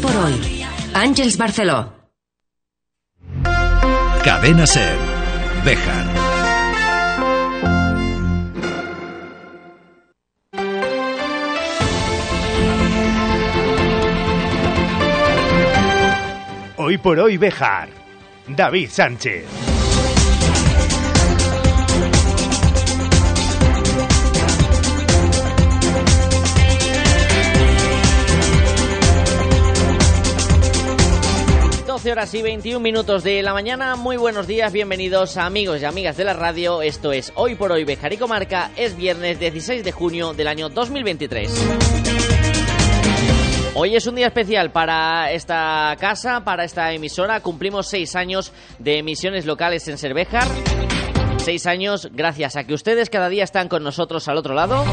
por hoy. Ángels Barceló. Cadena Ser. Bejar. Hoy por hoy Bejar. David Sánchez. 12 horas y 21 minutos de la mañana. Muy buenos días, bienvenidos amigos y amigas de la radio. Esto es Hoy por Hoy Bejar y Comarca. Es viernes 16 de junio del año 2023. Hoy es un día especial para esta casa, para esta emisora. Cumplimos seis años de emisiones locales en Cervejar. Seis años gracias a que ustedes cada día están con nosotros al otro lado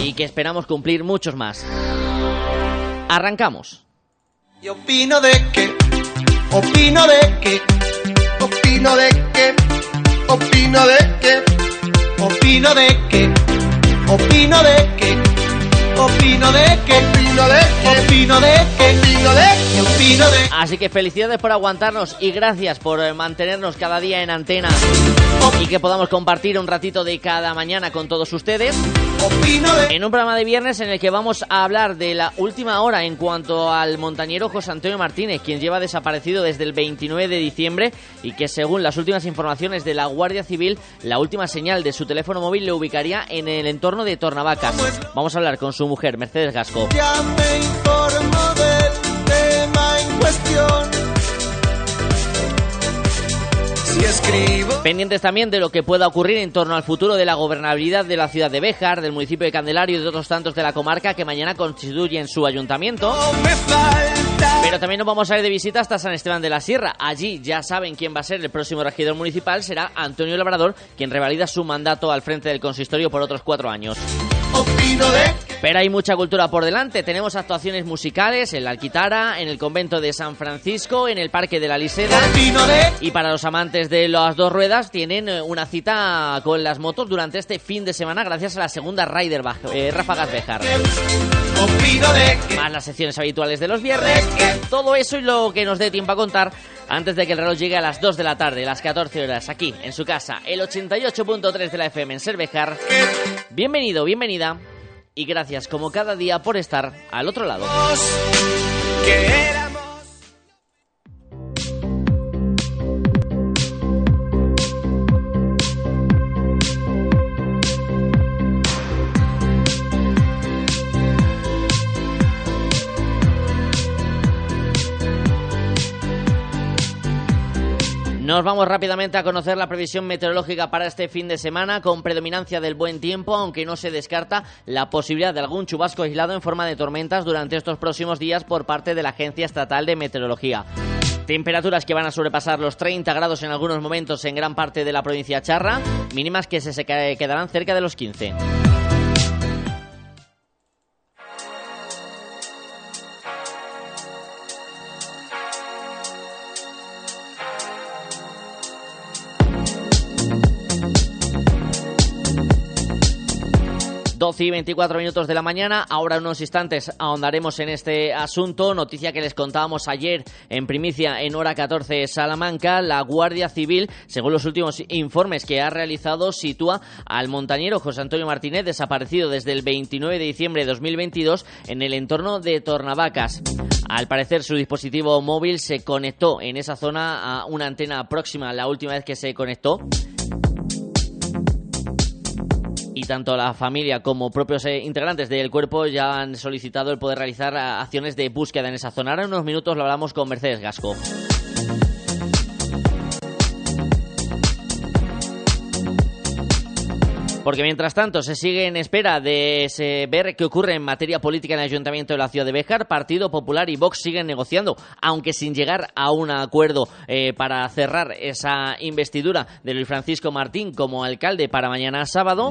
y que esperamos cumplir muchos más. Arrancamos. Y opino de que, opino de que, opino de que, opino de que, opino de que, opino de que, opino de que, opino de que, opino de que, opino de que, opino de Así que felicidades por aguantarnos y gracias por eh, mantenernos cada día en antena y que podamos compartir un ratito de cada mañana con todos ustedes. En un programa de viernes en el que vamos a hablar de la última hora en cuanto al montañero José Antonio Martínez, quien lleva desaparecido desde el 29 de diciembre y que según las últimas informaciones de la Guardia Civil, la última señal de su teléfono móvil le ubicaría en el entorno de Tornavacas. Vamos a hablar con su mujer, Mercedes Gasco. Ya me informo del tema en cuestión. Si escribo Pendientes también de lo que pueda ocurrir en torno al futuro de la gobernabilidad de la ciudad de Béjar, del municipio de Candelario y de otros tantos de la comarca que mañana constituyen su ayuntamiento. me falta Pero también nos vamos a ir de visita hasta San Esteban de la Sierra. Allí ya saben quién va a ser el próximo regidor municipal. Será Antonio Labrador, quien revalida su mandato al frente del consistorio por otros cuatro años. Opino de Pero hay mucha cultura por delante. Tenemos actuaciones musicales en la Alquitara, en el convento de San Francisco, en el Parque de la Liseda. Y para los amantes de las dos ruedas, tienen eh, una cita con las motos durante este fin de semana gracias a la segunda Rider eh, Ráfagas Bejar. Más las secciones habituales de los viernes. Todo eso y lo que nos dé tiempo a contar antes de que el reloj llegue a las 2 de la tarde, las 14 horas, aquí en su casa, el 88.3 de la FM en Cervejar. Bienvenido, bienvenida. Y gracias como cada día por estar al otro lado. Nos vamos rápidamente a conocer la previsión meteorológica para este fin de semana con predominancia del buen tiempo, aunque no se descarta la posibilidad de algún chubasco aislado en forma de tormentas durante estos próximos días por parte de la Agencia Estatal de Meteorología. Temperaturas que van a sobrepasar los 30 grados en algunos momentos en gran parte de la provincia charra, mínimas que se quedarán cerca de los 15. Doce y 24 minutos de la mañana. Ahora unos instantes ahondaremos en este asunto. Noticia que les contábamos ayer en primicia en hora 14 Salamanca. La Guardia Civil, según los últimos informes que ha realizado, sitúa al montañero José Antonio Martínez desaparecido desde el 29 de diciembre de 2022 en el entorno de Tornavacas. Al parecer su dispositivo móvil se conectó en esa zona a una antena próxima la última vez que se conectó y tanto la familia como propios eh, integrantes del cuerpo ya han solicitado el poder realizar ah, acciones de búsqueda en esa zona. Ahora en unos minutos lo hablamos con Mercedes Gasco. Porque mientras tanto se sigue en espera de ver qué ocurre en materia política en el Ayuntamiento de la ciudad de Béjar, Partido Popular y Vox siguen negociando, aunque sin llegar a un acuerdo eh, para cerrar esa investidura de Luis Francisco Martín como alcalde para mañana sábado.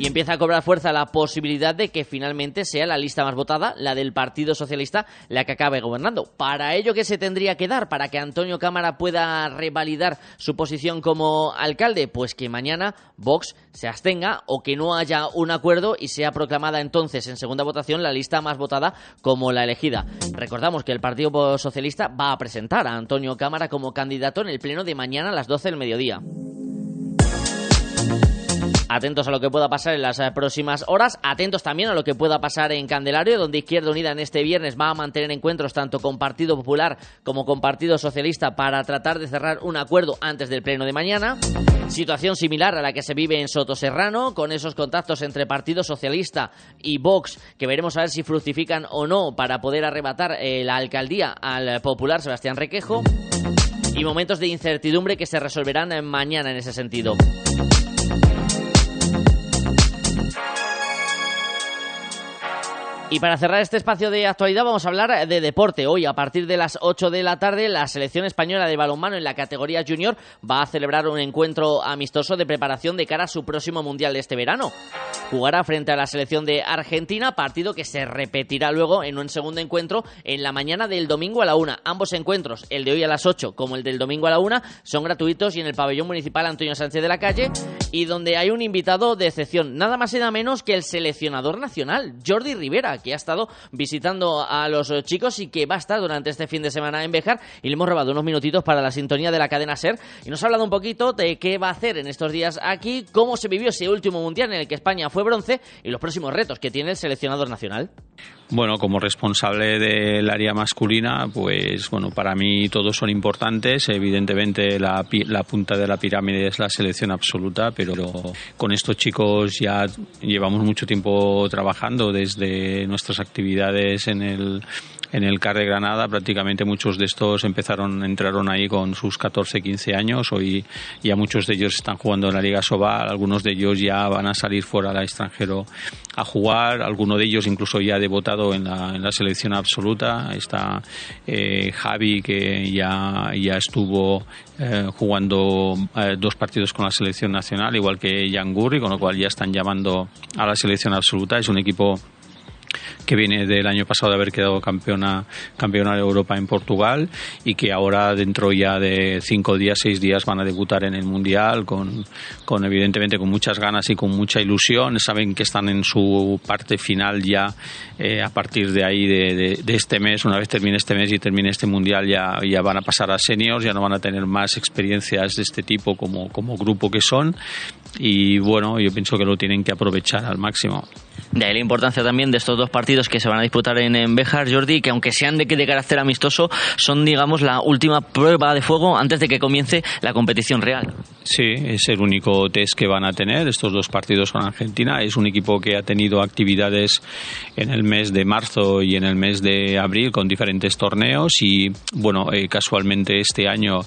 Y empieza a cobrar fuerza la posibilidad de que finalmente sea la lista más votada, la del Partido Socialista, la que acabe gobernando. Para ello, ¿qué se tendría que dar para que Antonio Cámara pueda revalidar su posición como alcalde? Pues que mañana Vox se abstenga o que no haya un acuerdo y sea proclamada entonces en segunda votación la lista más votada como la elegida. Recordamos que el Partido Socialista va a presentar a Antonio Cámara como candidato en el pleno de mañana a las 12 del mediodía. Atentos a lo que pueda pasar en las eh, próximas horas. Atentos también a lo que pueda pasar en Candelario, donde Izquierda Unida en este viernes va a mantener encuentros tanto con Partido Popular como con Partido Socialista para tratar de cerrar un acuerdo antes del pleno de mañana. Situación similar a la que se vive en Soto Serrano, con esos contactos entre Partido Socialista y Vox, que veremos a ver si fructifican o no para poder arrebatar eh, la alcaldía al popular Sebastián Requejo. Y momentos de incertidumbre que se resolverán eh, mañana en ese sentido. Y para cerrar este espacio de actualidad vamos a hablar de deporte. Hoy a partir de las 8 de la tarde la selección española de balonmano en la categoría junior va a celebrar un encuentro amistoso de preparación de cara a su próximo mundial de este verano. Jugará frente a la selección de Argentina, partido que se repetirá luego en un segundo encuentro en la mañana del domingo a la 1. Ambos encuentros, el de hoy a las 8 como el del domingo a la 1, son gratuitos y en el pabellón municipal Antonio Sánchez de la Calle y donde hay un invitado de excepción, nada más y nada menos que el seleccionador nacional, Jordi Rivera que ha estado visitando a los chicos y que va a estar durante este fin de semana en Bejar y le hemos robado unos minutitos para la sintonía de la cadena SER y nos ha hablado un poquito de qué va a hacer en estos días aquí, cómo se vivió ese último mundial en el que España fue bronce y los próximos retos que tiene el seleccionador nacional. Bueno, como responsable del área masculina, pues bueno, para mí todos son importantes. Evidentemente la, la punta de la pirámide es la selección absoluta, pero con estos chicos ya llevamos mucho tiempo trabajando desde nuestras actividades en el en el CAR de Granada prácticamente muchos de estos empezaron, entraron ahí con sus 14, 15 años. Hoy ya muchos de ellos están jugando en la Liga Sobal, algunos de ellos ya van a salir fuera al extranjero a jugar, alguno de ellos incluso ya ha debutado en la, en la selección absoluta. Está eh, Javi que ya, ya estuvo eh, jugando eh, dos partidos con la selección nacional, igual que Jan Gurri, con lo cual ya están llamando a la selección absoluta. Es un equipo que viene del año pasado de haber quedado campeona, campeona de Europa en Portugal y que ahora dentro ya de cinco días, seis días van a debutar en el Mundial con, con evidentemente con muchas ganas y con mucha ilusión. Saben que están en su parte final ya eh, a partir de ahí de, de, este mes. Una vez termine este mes y termine este Mundial ya, ya van a pasar a seniors, ya no van a tener más experiencias de este tipo como, como grupo que son y bueno, yo pienso que lo tienen que aprovechar al máximo. De ahí la importancia también de estos dos partidos que se van a disputar en, en Bejar, Jordi, que aunque sean de, de carácter amistoso, son, digamos, la última prueba de fuego antes de que comience la competición real. Sí, es el único test que van a tener estos dos partidos con Argentina. Es un equipo que ha tenido actividades en el mes de marzo y en el mes de abril con diferentes torneos y, bueno, eh, casualmente este año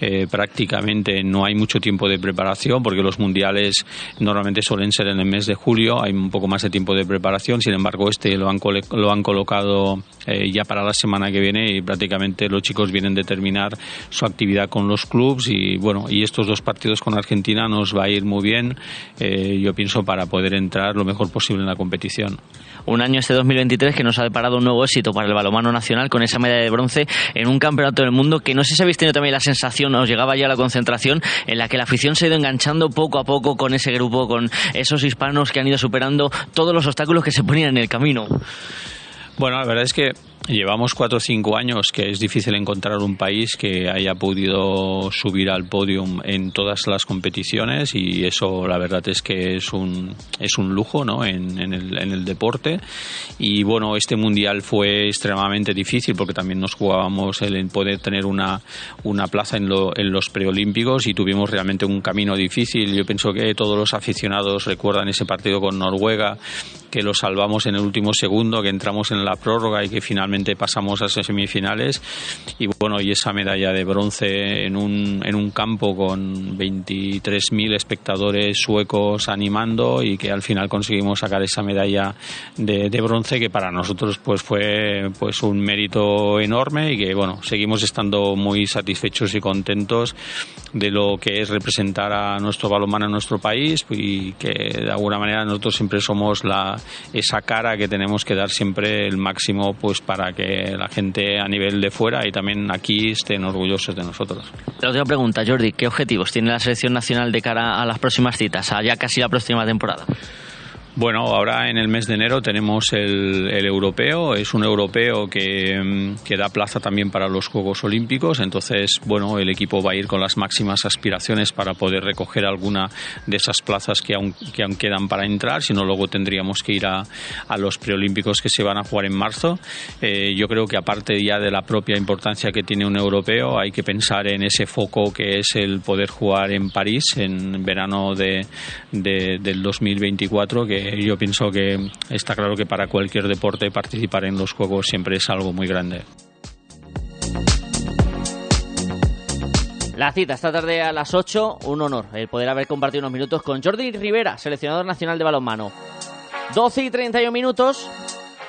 eh, prácticamente no hay mucho tiempo de preparación porque los mundiales normalmente suelen ser en el mes de julio, hay un poco más de tiempo de preparación, sin embargo este lo han, lo han colocado eh, ya para la semana que viene y prácticamente los chicos vienen de terminar su actividad con los clubs y, bueno, y estos dos partidos con Argentina nos va a ir muy bien, eh, yo pienso, para poder entrar lo mejor posible en la competición. Un año este 2023 que nos ha deparado un nuevo éxito para el balomano nacional con esa medalla de bronce en un campeonato del mundo que no sé si habéis tenido también la sensación, os llegaba ya la concentración, en la que la afición se ha ido enganchando poco a poco con ese grupo, con esos hispanos que han ido superando todos los obstáculos que se ponían en el camino. Bueno, la verdad es que Llevamos cuatro o cinco años que es difícil encontrar un país que haya podido subir al podium en todas las competiciones y eso la verdad es que es un, es un lujo ¿no? en, en, el, en el deporte. Y bueno, este mundial fue extremadamente difícil porque también nos jugábamos el poder tener una, una plaza en, lo, en los preolímpicos y tuvimos realmente un camino difícil. Yo pienso que todos los aficionados recuerdan ese partido con Noruega que lo salvamos en el último segundo, que entramos en la prórroga y que finalmente pasamos a semifinales. Y bueno, y esa medalla de bronce en un, en un campo con 23.000 espectadores suecos animando y que al final conseguimos sacar esa medalla de, de, bronce que para nosotros pues fue pues un mérito enorme y que bueno, seguimos estando muy satisfechos y contentos de lo que es representar a nuestro balonmano en nuestro país y que de alguna manera nosotros siempre somos la esa cara que tenemos que dar siempre el máximo pues para que la gente a nivel de fuera y también aquí estén orgullosos de nosotros. La última pregunta, Jordi, ¿qué objetivos tiene la selección nacional de cara a las próximas citas, ya casi la próxima temporada? Bueno, ahora en el mes de enero tenemos el, europeo, es un europeo que, que, da plaza también para los Juegos Olímpicos, entonces, bueno, el equipo va a ir con las máximas aspiraciones para poder recoger alguna de esas plazas que aún, que aún quedan para entrar, si no luego tendríamos que ir a, a los preolímpicos que se van a jugar en marzo. Eh, yo creo que aparte ya de la propia importancia que tiene un europeo, hay que pensar en ese foco que es el poder jugar en París en verano de, de, del 2024, que yo pienso que está claro que para cualquier deporte participar en los Juegos siempre es algo muy grande. La cita esta tarde a las 8, un honor el poder haber compartido unos minutos con Jordi Rivera, seleccionador nacional de balonmano. 12 y 31 minutos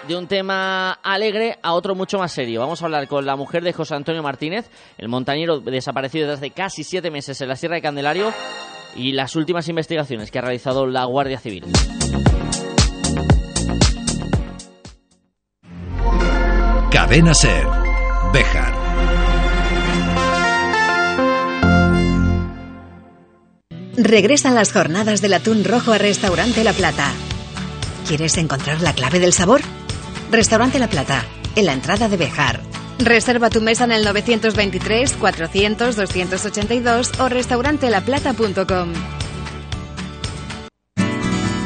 de un tema alegre a otro mucho más serio. Vamos a hablar con la mujer de José Antonio Martínez, el montañero desaparecido desde casi siete meses en la Sierra de Candelario y las últimas investigaciones que ha realizado la Guardia Civil. Cadena Ser. Bejar. Regresan las jornadas del atún rojo a Restaurante La Plata. ¿Quieres encontrar la clave del sabor? Restaurante La Plata, en la entrada de Bejar. Reserva tu mesa en el 923 400 282 o restaurantelaplata.com.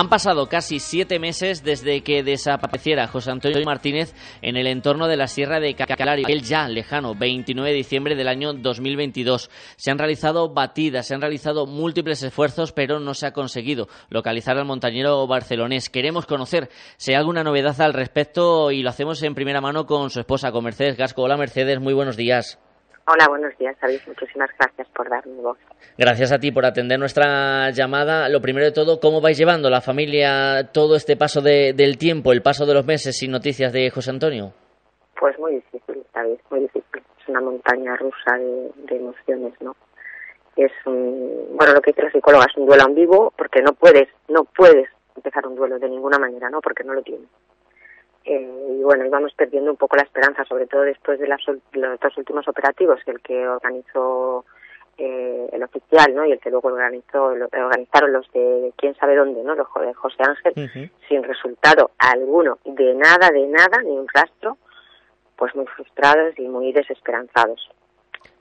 Han pasado casi siete meses desde que desapareciera José Antonio Martínez en el entorno de la Sierra de Cacalario, el ya lejano 29 de diciembre del año 2022. Se han realizado batidas, se han realizado múltiples esfuerzos, pero no se ha conseguido localizar al montañero barcelonés. Queremos conocer si hay alguna novedad al respecto y lo hacemos en primera mano con su esposa, con Mercedes Gasco. Hola Mercedes, muy buenos días. Hola, buenos días, David. Muchísimas gracias por darme voz. Gracias a ti por atender nuestra llamada. Lo primero de todo, ¿cómo vais llevando la familia todo este paso de, del tiempo, el paso de los meses sin noticias de José Antonio? Pues muy difícil, David, muy difícil. Es una montaña rusa de, de emociones, ¿no? Es un, bueno, lo que dice la psicóloga es un duelo en vivo porque no puedes, no puedes empezar un duelo de ninguna manera, ¿no? Porque no lo tienes. Eh, y bueno, íbamos perdiendo un poco la esperanza, sobre todo después de las, los dos últimos operativos, el que organizó eh, el oficial, ¿no? Y el que luego organizó, lo, organizaron los de quién sabe dónde, ¿no? Los de José Ángel, sin resultado alguno, de nada, de nada, ni un rastro, pues muy frustrados y muy desesperanzados.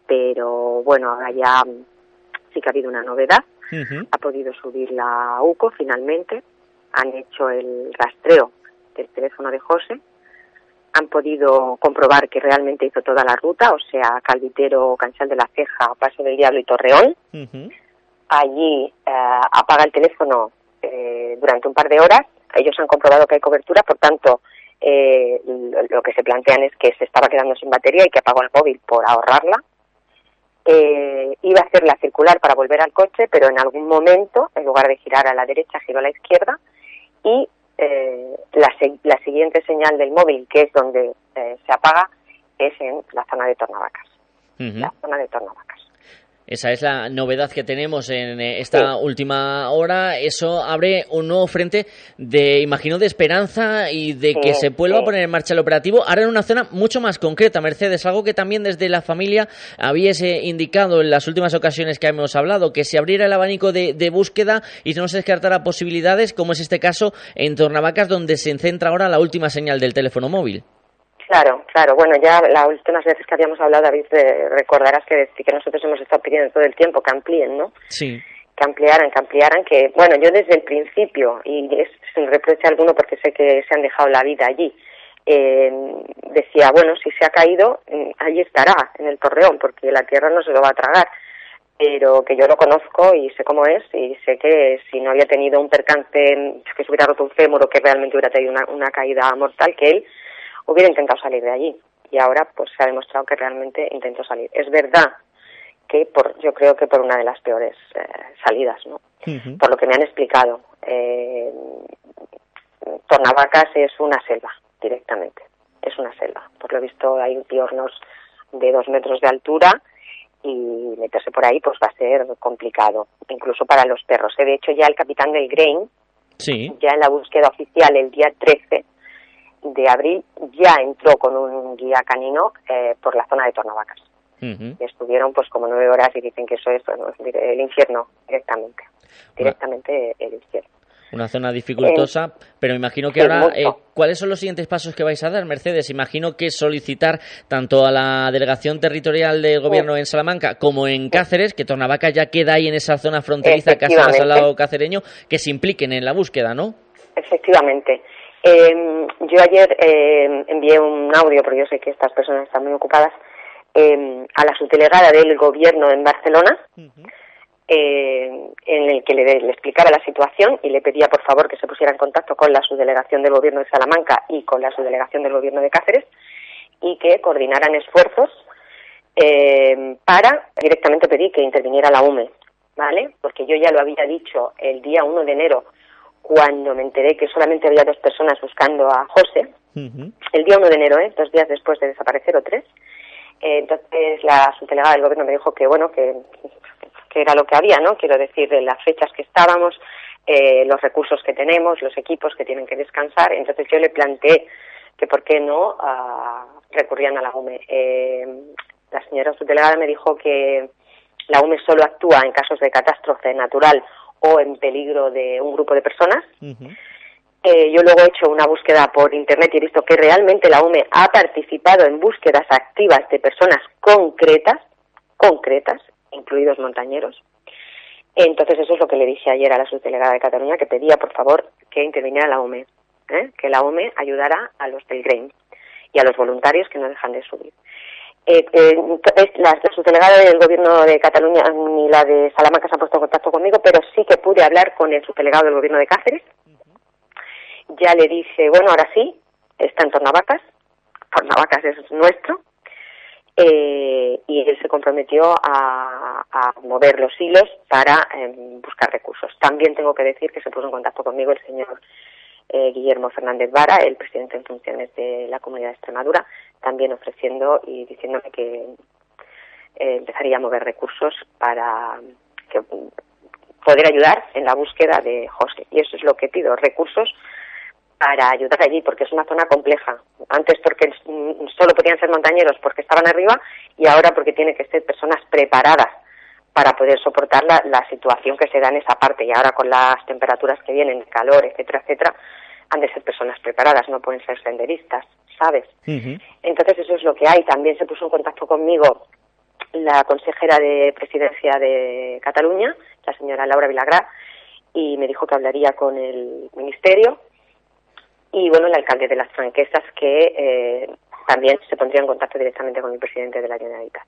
Pero bueno, ahora ya sí que ha habido una novedad, ha podido subir la UCO finalmente, han hecho el rastreo del teléfono de José, han podido comprobar que realmente hizo toda la ruta, o sea, Calvitero, Cansal de la Ceja, Paso del Diablo y Torreón. Allí eh, apaga el teléfono eh, durante un par de horas. Ellos han comprobado que hay cobertura, por tanto, eh, lo que se plantean es que se estaba quedando sin batería y que apagó el móvil por ahorrarla. Eh, iba a hacerla circular para volver al coche, pero en algún momento, en lugar de girar a la derecha, giró a la izquierda y eh, la, la, siguiente señal del móvil, que es donde eh, se apaga, es en la zona de Tornavacas. La zona de Tornavacas. Esa es la novedad que tenemos en eh, esta última hora. Eso abre un nuevo frente de, imagino, de esperanza y de que se vuelva a poner en marcha el operativo. Ahora en una zona mucho más concreta, Mercedes, algo que también desde la familia habíais indicado en las últimas ocasiones que hemos hablado, que se abriera el abanico de, búsqueda y no se descartara posibilidades, como es este caso en Tornavacas, donde se centra ahora la última señal del teléfono móvil. Claro, claro. Bueno, ya las últimas veces que habíamos hablado, David, recordarás que, que nosotros hemos estado pidiendo todo el tiempo que amplíen, ¿no? Sí. Que ampliaran, que ampliaran, que, bueno, yo desde el principio, y es sin reproche alguno porque sé que se han dejado la vida allí, eh, decía, bueno, si se ha caído, mm, allí estará, en el torreón, porque la tierra no se lo va a tragar. Pero que yo lo conozco y sé cómo es, y sé que si no había tenido un percance, que se hubiera roto un fémur o que realmente hubiera tenido una, una caída mortal, que él hubiera intentado salir de allí. Y ahora pues se ha demostrado que realmente intentó salir. Es verdad que por, yo creo que por una de las peores eh, salidas, ¿no? Por lo que me han explicado. Eh, Tornavacas es una selva, directamente. Es una selva. Por lo visto hay piornos de dos metros de altura y meterse por ahí pues va a ser complicado, incluso para los perros. ¿eh? De hecho ya el capitán del Grain, sí. ya en la búsqueda oficial el día 13, de abril ya entró con un guía canino eh, por la zona de Tornavacas. estuvieron pues como nueve horas y dicen que eso es el infierno directamente. Directamente el infierno. Una zona dificultosa, pero imagino que ahora, eh, ¿cuáles son los siguientes pasos que vais a dar, Mercedes? Imagino que solicitar tanto a la delegación territorial del gobierno en Salamanca como en Cáceres, que Tornavaca ya queda ahí en esa zona fronteriza casi más al lado cacereño, que se impliquen en la búsqueda, ¿no? Efectivamente. Eh, yo ayer eh, envié un audio, porque yo sé que estas personas están muy ocupadas, eh, a la subdelegada del gobierno en Barcelona, eh, en el que le, le, explicara la situación y le pedía por favor que se pusiera en contacto con la subdelegación del gobierno de Salamanca y con la subdelegación del gobierno de Cáceres y que coordinaran esfuerzos eh, para directamente pedir que interviniera la UME, ¿vale? Porque yo ya lo había dicho el día 1 de enero cuando me enteré que solamente había dos personas buscando a José, el día 1 de enero, ¿eh? dos días después de desaparecer o tres. Eh, entonces la subdelegada del gobierno me dijo que, bueno, que, que era lo que había, ¿no? Quiero decir, de las fechas que estábamos, eh, los recursos que tenemos, los equipos que tienen que descansar. Entonces yo le planteé que por qué no uh, recurrían a la UME. Eh, la señora subdelegada me dijo que la UME solo actúa en casos de catástrofe natural o en peligro de un grupo de personas. eh, yo luego he hecho una búsqueda por internet y he visto que realmente la UME ha participado en búsquedas activas de personas concretas, concretas, incluidos montañeros. Entonces eso es lo que le dije ayer a la subdelegada de Cataluña, que pedía por favor que interviniera la UME, ¿eh? que la UME ayudara a los del GREIN y a los voluntarios que no dejan de subir. Eh, eh, la, subdelegada del gobierno de Cataluña ni la de Salamanca se han puesto en contacto conmigo, pero sí que pude hablar con el subdelegado del gobierno de Cáceres. Ya le dije, bueno, ahora sí, está en Tornavacas, Tornavacas es nuestro, eh, y él se comprometió a, a mover los hilos para eh, buscar recursos. También tengo que decir que se puso en contacto conmigo el señor eh, Guillermo Fernández Vara, el presidente en funciones de la Comunidad de Extremadura, también ofreciendo y diciéndome que eh, empezaría a mover recursos para que, poder ayudar en la búsqueda de José. Y eso es lo que pido, recursos para ayudar allí, porque es una zona compleja. Antes porque solo podían ser montañeros porque estaban arriba y ahora porque tienen que ser personas preparadas para poder soportar la, la situación que se da en esa parte. Y ahora con las temperaturas que vienen, calor, etcétera, etcétera, han de ser personas preparadas, no pueden ser senderistas, ¿sabes? Entonces eso es lo que hay. También se puso en contacto conmigo la consejera de presidencia de Cataluña, la señora Laura Vilagrá, y me dijo que hablaría con el ministerio y bueno, el alcalde de las Franquesas que eh, también se pondría en contacto directamente con el presidente de la Generalitat.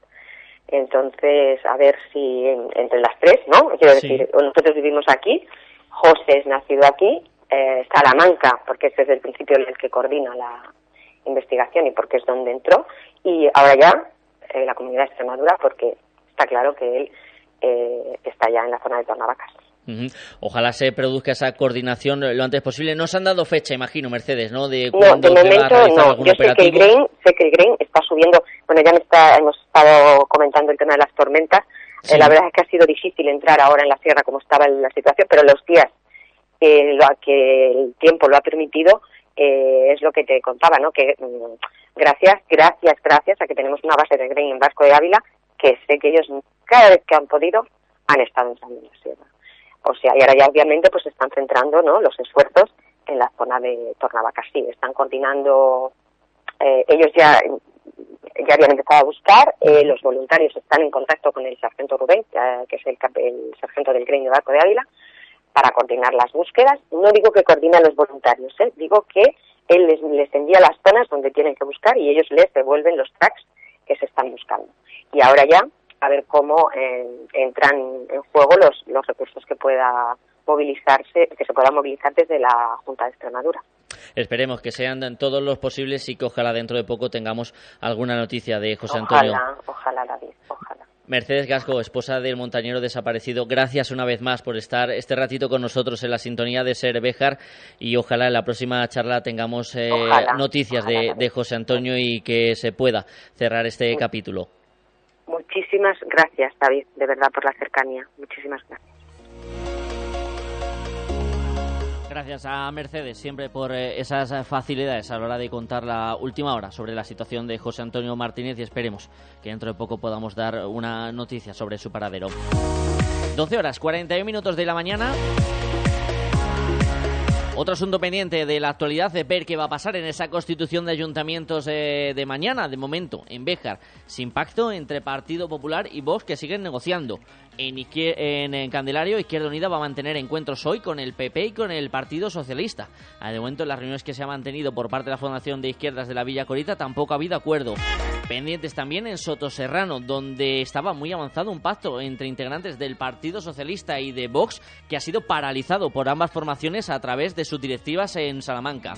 Entonces, a ver si entre las tres, ¿no? Quiero decir, nosotros vivimos aquí, José es nacido aquí, eh, Salamanca, porque es desde el principio el que coordina la investigación y porque es donde entró, y ahora ya eh, la comunidad de Extremadura, porque está claro que él eh, está ya en la zona de Tornavacas. Ojalá se produzca esa coordinación lo antes posible. No se han dado fecha, imagino, Mercedes, ¿no? De no, de momento no. Yo sé que, el Grain, sé que el Grain está subiendo. Bueno, ya me está, hemos estado comentando el tema de las tormentas. Eh, la verdad es que ha sido difícil entrar ahora en la sierra como estaba la situación, pero los días que, lo, que el tiempo lo ha permitido eh, es lo que te contaba, ¿no? Que mm, gracias, gracias, gracias a que tenemos una base de grain en Vasco de Ávila, que sé que ellos cada vez que han podido han estado entrando en la sierra. O sea, y ahora ya obviamente pues están centrando, ¿no? Los esfuerzos en la zona de Tornavacasí. Están coordinando, eh, ellos ya ya habían empezado a buscar, eh, los voluntarios están en contacto con el sargento Rubén, que es el, el sargento del Gremio de Barco de Ávila, para coordinar las búsquedas. No digo que coordine a los voluntarios, ¿eh? digo que él les, les envía las zonas donde tienen que buscar y ellos les devuelven los tracks que se están buscando. Y ahora ya a ver cómo eh, entran en juego los, los recursos que pueda movilizarse, que se puedan movilizar desde la Junta de Extremadura. Esperemos que sean todos los posibles y que ojalá dentro de poco tengamos alguna noticia de José Antonio. Ojalá, ojalá, David, ojalá. Mercedes Gasco, esposa del montañero desaparecido, gracias una vez más por estar este ratito con nosotros en la sintonía de Ser Béjar y ojalá en la próxima charla tengamos eh, noticias de, de, José Antonio y que se pueda cerrar este capítulo. Muchísimas gracias, David, de verdad, por la cercanía. Muchísimas gracias. Gracias a Mercedes siempre por eh, esas facilidades a la hora de contar la última hora sobre la situación de José Antonio Martínez y esperemos que dentro de poco podamos dar una noticia sobre su paradero. 12 horas 41 minutos de la mañana. Otro asunto pendiente de la actualidad de ver qué va a pasar en esa constitución de ayuntamientos eh, de mañana, de momento, en Béjar, sin pacto entre Partido Popular y Vox que siguen negociando. En, en, Candelario, Izquierda Unida va a mantener encuentros hoy con el PP y con el Partido Socialista. De momento, en las reuniones que se han mantenido por parte de la Fundación de Izquierdas de la Villa Corita tampoco ha habido acuerdo. Pendientes también en Sotoserrano, donde estaba muy avanzado un pacto entre integrantes del Partido Socialista y de Vox, que ha sido paralizado por ambas formaciones a través de sus directivas en Salamanca.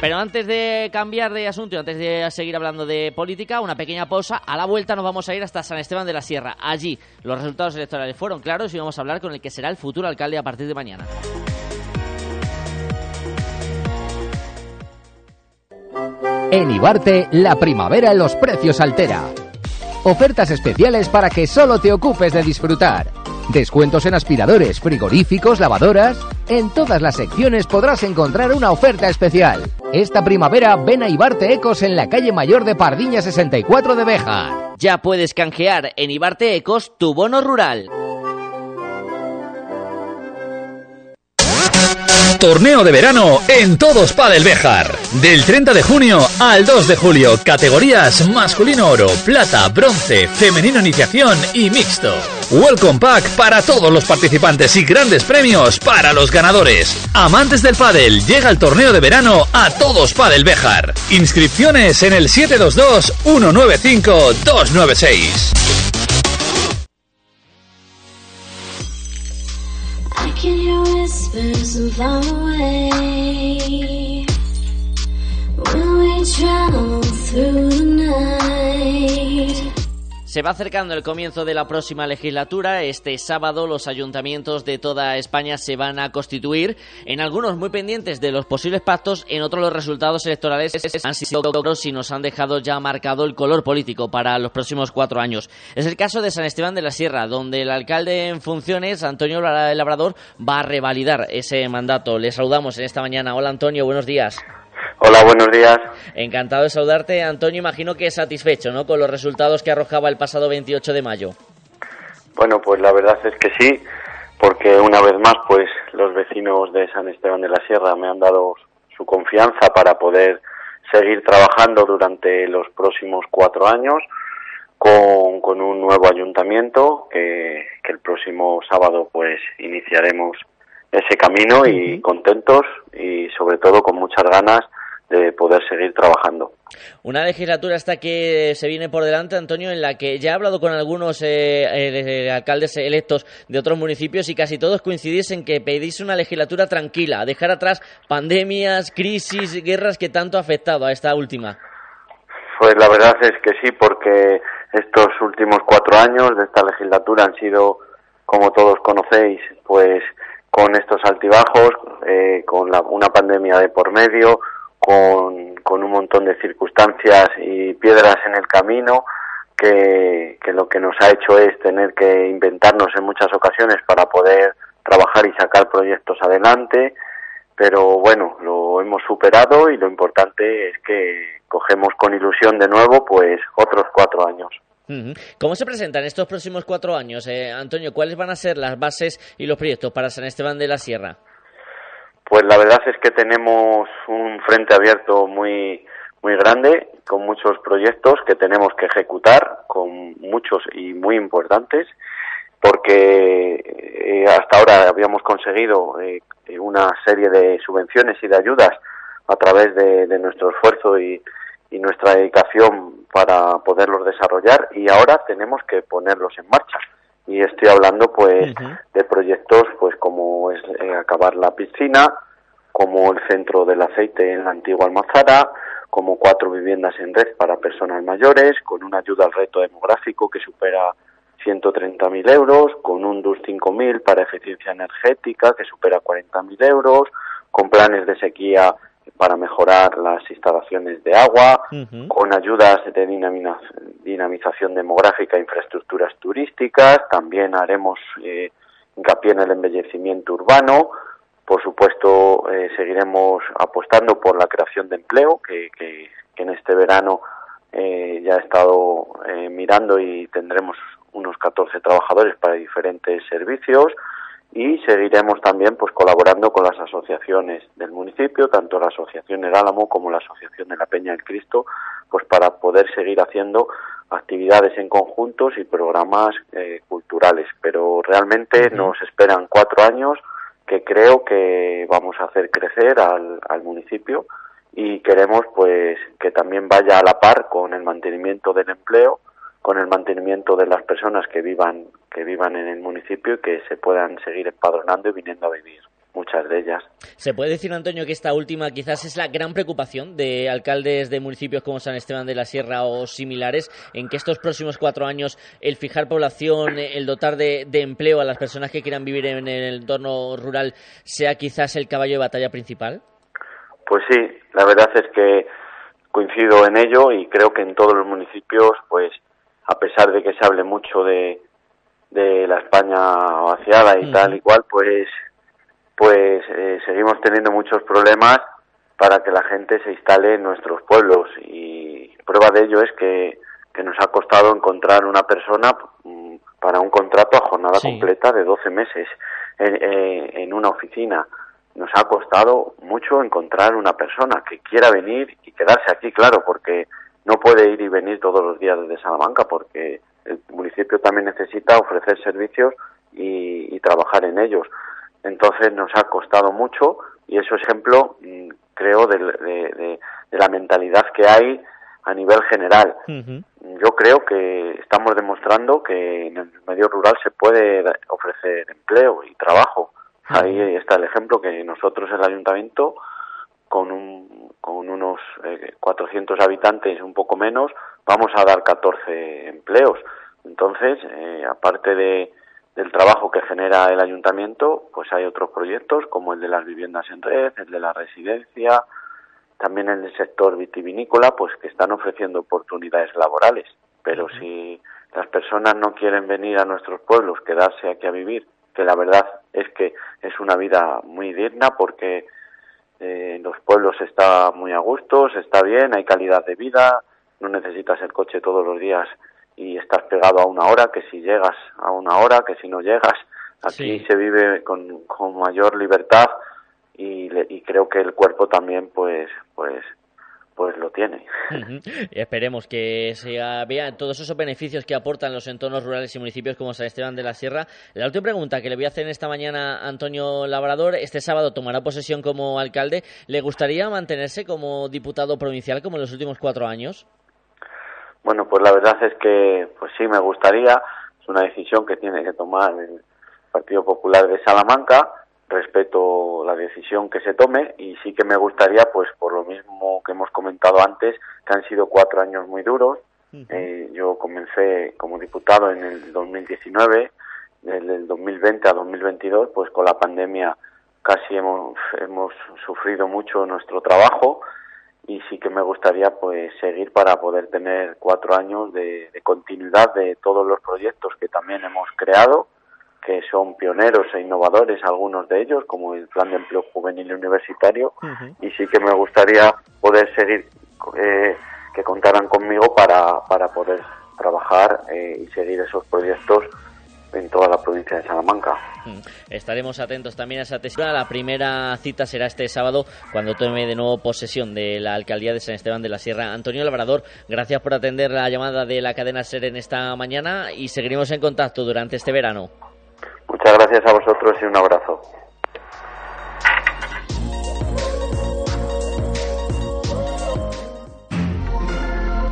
Pero antes de cambiar de asunto y antes de seguir hablando de política, una pequeña pausa. A la vuelta nos vamos a ir hasta San Esteban de la Sierra. Allí los resultados electorales fueron claros y vamos a hablar con el que será el futuro alcalde a partir de mañana. En Ibarte, la primavera los precios altera. Ofertas especiales para que solo te ocupes de disfrutar. Descuentos en aspiradores, frigoríficos, lavadoras. En todas las secciones podrás encontrar una oferta especial. Esta primavera ven a Ibarte Ecos en la calle mayor de Pardiña 64 de Beja. Ya puedes canjear en Ibarte Ecos tu bono rural. Torneo de verano en Todos Padel Bejar. Del 30 de junio al 2 de julio. Categorías masculino oro, plata, bronce, femenino iniciación y mixto. Welcome Pack para todos los participantes y grandes premios para los ganadores. Amantes del pádel, llega el torneo de verano a Todos Padel Bejar. Inscripciones en el 722 195 296. Whispers and far away. When we travel through the night. Se va acercando el comienzo de la próxima legislatura. Este sábado los ayuntamientos de toda España se van a constituir. En algunos muy pendientes de los posibles pactos, en otros los resultados electorales han sido logros y nos han dejado ya marcado el color político para los próximos cuatro años. Es el caso de San Esteban de la Sierra, donde el alcalde en funciones, Antonio Labrador, va a revalidar ese mandato. Le saludamos en esta mañana. Hola Antonio, buenos días. Hola, buenos días. Encantado de saludarte, Antonio. Imagino que satisfecho, ¿no? Con los resultados que arrojaba el pasado 28 de mayo. Bueno, pues la verdad es que sí, porque una vez más, pues los vecinos de San Esteban de la Sierra me han dado su confianza para poder seguir trabajando durante los próximos cuatro años con, con un nuevo ayuntamiento que, que el próximo sábado pues iniciaremos ese camino y contentos y sobre todo con muchas ganas de poder seguir trabajando. Una legislatura hasta que se viene por delante, Antonio, en la que ya he hablado con algunos eh, eh, alcaldes electos de otros municipios y casi todos coincidís en que pedís una legislatura tranquila, dejar atrás pandemias, crisis, guerras que tanto ha afectado a esta última. Pues la verdad es que sí, porque estos últimos cuatro años de esta legislatura han sido, como todos conocéis, pues con estos altibajos, eh, con una pandemia de por medio, con, con un montón de circunstancias y piedras en el camino que, que lo que nos ha hecho es tener que inventarnos en muchas ocasiones para poder trabajar y sacar proyectos adelante, pero bueno, lo hemos superado y lo importante es que cogemos con ilusión de nuevo pues otros cuatro años. ¿Cómo se presentan estos próximos cuatro años, eh, Antonio? ¿Cuáles van a ser las bases y los proyectos para San Esteban de la Sierra? Pues la verdad es que tenemos un frente abierto muy muy grande con muchos proyectos que tenemos que ejecutar, con muchos y muy importantes, porque eh, hasta ahora habíamos conseguido eh, una serie de subvenciones y de ayudas a través de, nuestro esfuerzo y, nuestra dedicación para poderlos desarrollar y ahora tenemos que ponerlos en marcha. Y estoy hablando pues de proyectos pues como es eh, acabar la piscina como el centro del aceite en la antigua Almazara como cuatro viviendas en red para personas mayores, con una ayuda al reto demográfico que supera 130.000 euros, con un DUS 5.000 para eficiencia energética que supera 40.000 euros, con planes de sequía para mejorar las instalaciones de agua, con ayudas de dinamización demográfica e infraestructuras turísticas, también haremos eh, hincapié en el embellecimiento urbano, por supuesto, eh, seguiremos apostando por la creación de empleo, que, en este verano eh, ya he estado eh, mirando y tendremos unos 14 trabajadores para diferentes servicios y seguiremos también pues colaborando con las asociaciones del municipio, tanto la Asociación El Álamo como la Asociación de la Peña del Cristo, pues para poder seguir haciendo actividades en conjuntos y programas culturales. Pero realmente nos esperan cuatro años que creo que vamos a hacer crecer al, al municipio y queremos pues que también vaya a la par con el mantenimiento del empleo, con el mantenimiento de las personas que vivan que vivan en el municipio y que se puedan seguir empadronando y viniendo a vivir muchas de ellas. ¿Se puede decir, Antonio, que esta última quizás es la gran preocupación de alcaldes de municipios como San Esteban de la Sierra o similares, en que estos próximos cuatro años el fijar población, el dotar de, empleo a las personas que quieran vivir en el entorno rural sea quizás el caballo de batalla principal? Pues sí, la verdad es que coincido en ello y creo que en todos los municipios, pues a pesar de que se hable mucho de, de la España vaciada y tal y cual, pues pues eh, seguimos teniendo muchos problemas para que la gente se instale en nuestros pueblos. Y prueba de ello es que, que nos ha costado encontrar una persona mm, para un contrato a jornada completa de 12 meses en, eh, en una oficina. Nos ha costado mucho encontrar una persona que quiera venir y quedarse aquí, claro, porque no puede ir y venir todos los días desde Salamanca, porque el municipio también necesita ofrecer servicios y, y trabajar en ellos. Entonces nos ha costado mucho y eso es ejemplo, mm, creo, de, la mentalidad que hay a nivel general. Yo creo que estamos demostrando que en el medio rural se puede ofrecer empleo y trabajo. Ahí está el ejemplo que nosotros, el ayuntamiento, con, un, con unos 400 eh, habitantes, un poco menos, vamos a dar 14 empleos. Entonces, eh, aparte de, del trabajo que genera el ayuntamiento, pues hay otros proyectos como el de las viviendas en red, el de la residencia, también en el sector vitivinícola, pues que están ofreciendo oportunidades laborales. Pero si las personas no quieren venir a nuestros pueblos, quedarse aquí a vivir, que la verdad es que es una vida muy digna porque eh, en los pueblos está muy a gusto, se está bien, hay calidad de vida, no necesitas el coche todos los días y estás pegado a una hora, que si llegas a una hora, que si no llegas. Aquí se vive con, con mayor libertad y, y creo que el cuerpo también pues pues pues lo tiene. Esperemos que se vean todos esos beneficios que aportan los entornos rurales y municipios como San Esteban de la Sierra. La última pregunta que le voy a hacer esta mañana a Antonio Labrador, este sábado tomará posesión como alcalde. ¿Le gustaría mantenerse como diputado provincial como en los últimos cuatro años? Bueno, pues la verdad es que pues sí me gustaría, es una decisión que tiene que tomar el Partido Popular de Salamanca, respeto la decisión que se tome y sí que me gustaría, pues por lo mismo que hemos comentado antes, que han sido cuatro años muy duros. Eh, yo comencé como diputado en el 2019, desde el 2020 a 2022, pues con la pandemia casi hemos, hemos sufrido mucho nuestro trabajo y sí que me gustaría pues seguir para poder tener cuatro años de, continuidad de todos los proyectos que también hemos creado que son pioneros e innovadores algunos de ellos como el plan de empleo juvenil universitario y sí que me gustaría poder seguir eh, que contaran conmigo para, para poder trabajar eh, y seguir esos proyectos en toda la provincia de Salamanca. Mm. Estaremos atentos también a esa tesina. La primera cita será este sábado cuando tome de nuevo posesión de la alcaldía de San Esteban de la Sierra. Antonio Labrador, gracias por atender la llamada de la cadena SER en esta mañana y seguiremos en contacto durante este verano. Gracias a vosotros y un abrazo.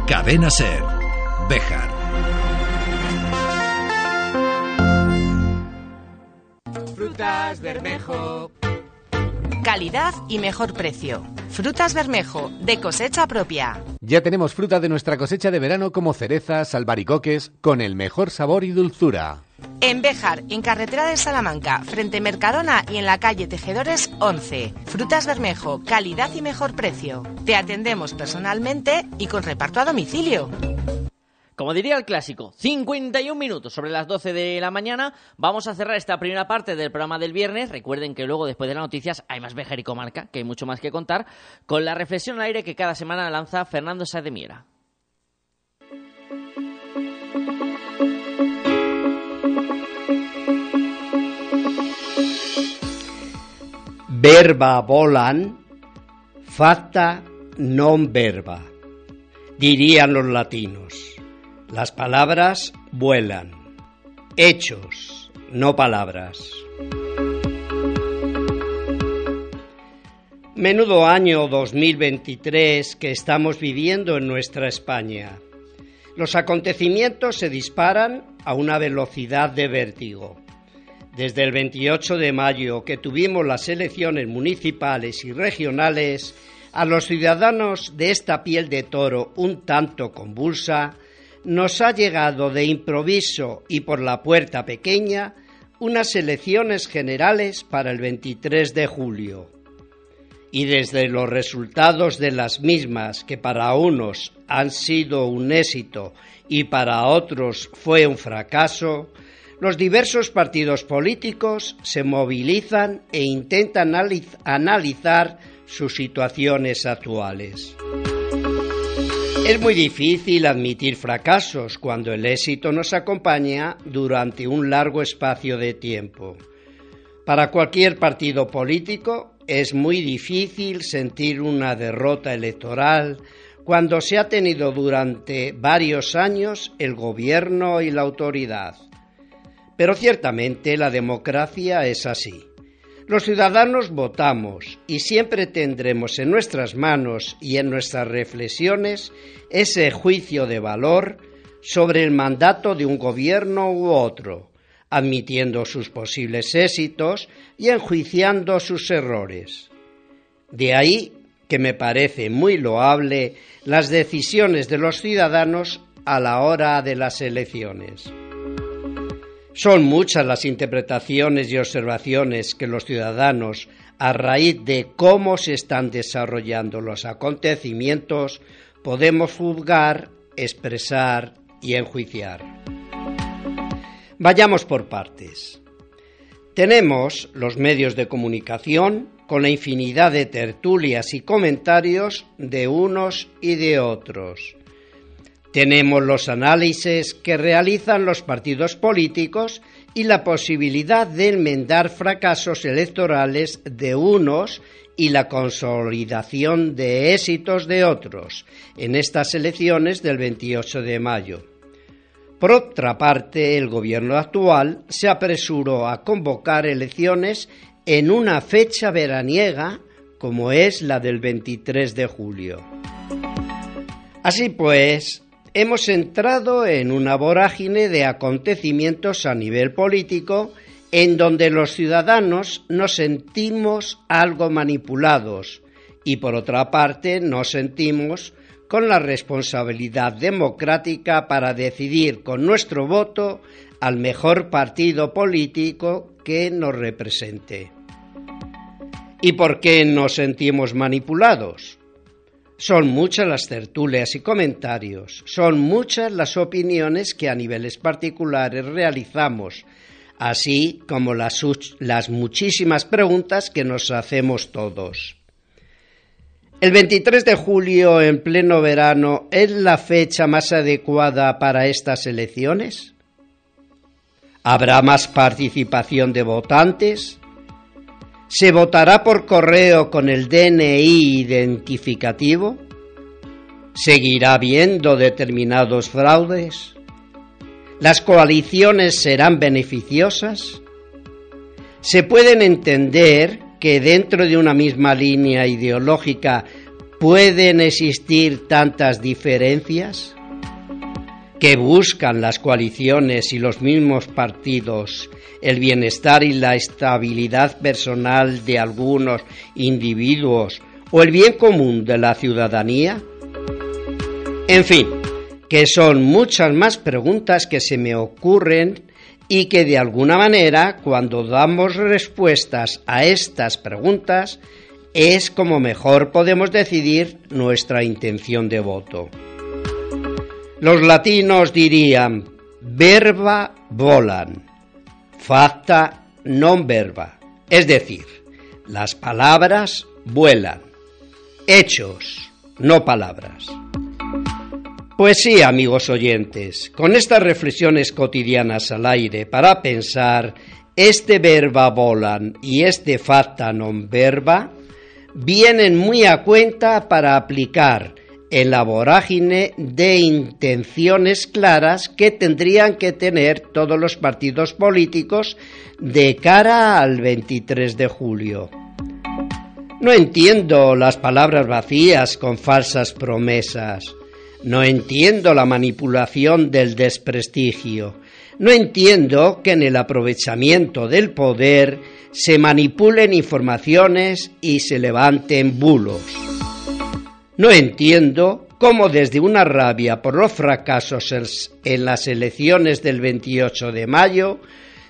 Cadena Ser. Bejar. Frutas Bermejo. Calidad y mejor precio. Frutas Bermejo, de cosecha propia. Ya tenemos fruta de nuestra cosecha de verano como cerezas, albaricoques, con el mejor sabor y dulzura. En Béjar, en carretera de Salamanca, frente Mercadona y en la calle Tejedores 11. Frutas Bermejo, calidad y mejor precio. Te atendemos personalmente y con reparto a domicilio. Como diría el clásico, 51 minutos sobre las 12 de la mañana. Vamos a cerrar esta primera parte del programa del viernes. Recuerden que luego, después de las noticias, hay más Béjar y Comarca, que hay mucho más que contar, con la reflexión al aire que cada semana lanza Fernando Sademiera. Verba volan, facta non verba, dirían los latinos. Las palabras vuelan, hechos, no palabras. Menudo año 2023 que estamos viviendo en nuestra España. Los acontecimientos se disparan a una velocidad de vértigo. Desde el 28 de mayo que tuvimos las elecciones municipales y regionales, a los ciudadanos de esta piel de toro un tanto convulsa, nos ha llegado de improviso y por la puerta pequeña unas elecciones generales para el 23 de julio. Y desde los resultados de las mismas, que para unos han sido un éxito y para otros fue un fracaso, los diversos partidos políticos se movilizan e intentan analizar sus situaciones actuales. Es muy difícil admitir fracasos cuando el éxito nos acompaña durante un largo espacio de tiempo. Para cualquier partido político es muy difícil sentir una derrota electoral cuando se ha tenido durante varios años el gobierno y la autoridad. Pero ciertamente la democracia es así. Los ciudadanos votamos y siempre tendremos en nuestras manos y en nuestras reflexiones ese juicio de valor sobre el mandato de un gobierno u otro, admitiendo sus posibles éxitos y enjuiciando sus errores. De ahí que me parece muy loable las decisiones de los ciudadanos a la hora de las elecciones. Son muchas las interpretaciones y observaciones que los ciudadanos, a raíz de cómo se están desarrollando los acontecimientos, podemos juzgar, expresar y enjuiciar. Vayamos por partes. Tenemos los medios de comunicación con la infinidad de tertulias y comentarios de unos y de otros tenemos los análisis que realizan los partidos políticos y la posibilidad de enmendar fracasos electorales de unos y la consolidación de éxitos de otros en estas elecciones del 28 de mayo. Por otra parte, el gobierno actual se apresuró a convocar elecciones en una fecha veraniega como es la del 23 de julio. Así pues, hemos entrado en una vorágine de acontecimientos a nivel político en donde los ciudadanos nos sentimos algo manipulados y por otra parte nos sentimos con la responsabilidad democrática para decidir con nuestro voto al mejor partido político que nos represente. ¿Y por qué nos sentimos manipulados? Son muchas las tertulias y comentarios, son muchas las opiniones que a niveles particulares realizamos, así como las, muchísimas preguntas que nos hacemos todos. ¿El 23 de julio, en pleno verano, es la fecha más adecuada para estas elecciones? ¿Habrá más participación de votantes? ¿Se votará por correo con el DNI identificativo? ¿Seguirá habiendo determinados fraudes? ¿Las coaliciones serán beneficiosas? ¿Se pueden entender que dentro de una misma línea ideológica pueden existir tantas diferencias? ¿Que buscan las coaliciones y los mismos partidos el bienestar y la estabilidad personal de algunos individuos o el bien común de la ciudadanía? En fin, que son muchas más preguntas que se me ocurren y que de alguna manera cuando damos respuestas a estas preguntas es como mejor podemos decidir nuestra intención de voto. Los latinos dirían verba volan, facta non verba, es decir, las palabras vuelan, hechos, no palabras. Pues sí, amigos oyentes, con estas reflexiones cotidianas al aire para pensar, este verba volan y este facta non verba vienen muy a cuenta para aplicar en la vorágine de intenciones claras que tendrían que tener todos los partidos políticos de cara al 23 de julio. No entiendo las palabras vacías con falsas promesas. No entiendo la manipulación del desprestigio. No entiendo que en el aprovechamiento del poder se manipulen informaciones y se levanten bulos. No entiendo cómo desde una rabia por los fracasos en las elecciones del 28 de mayo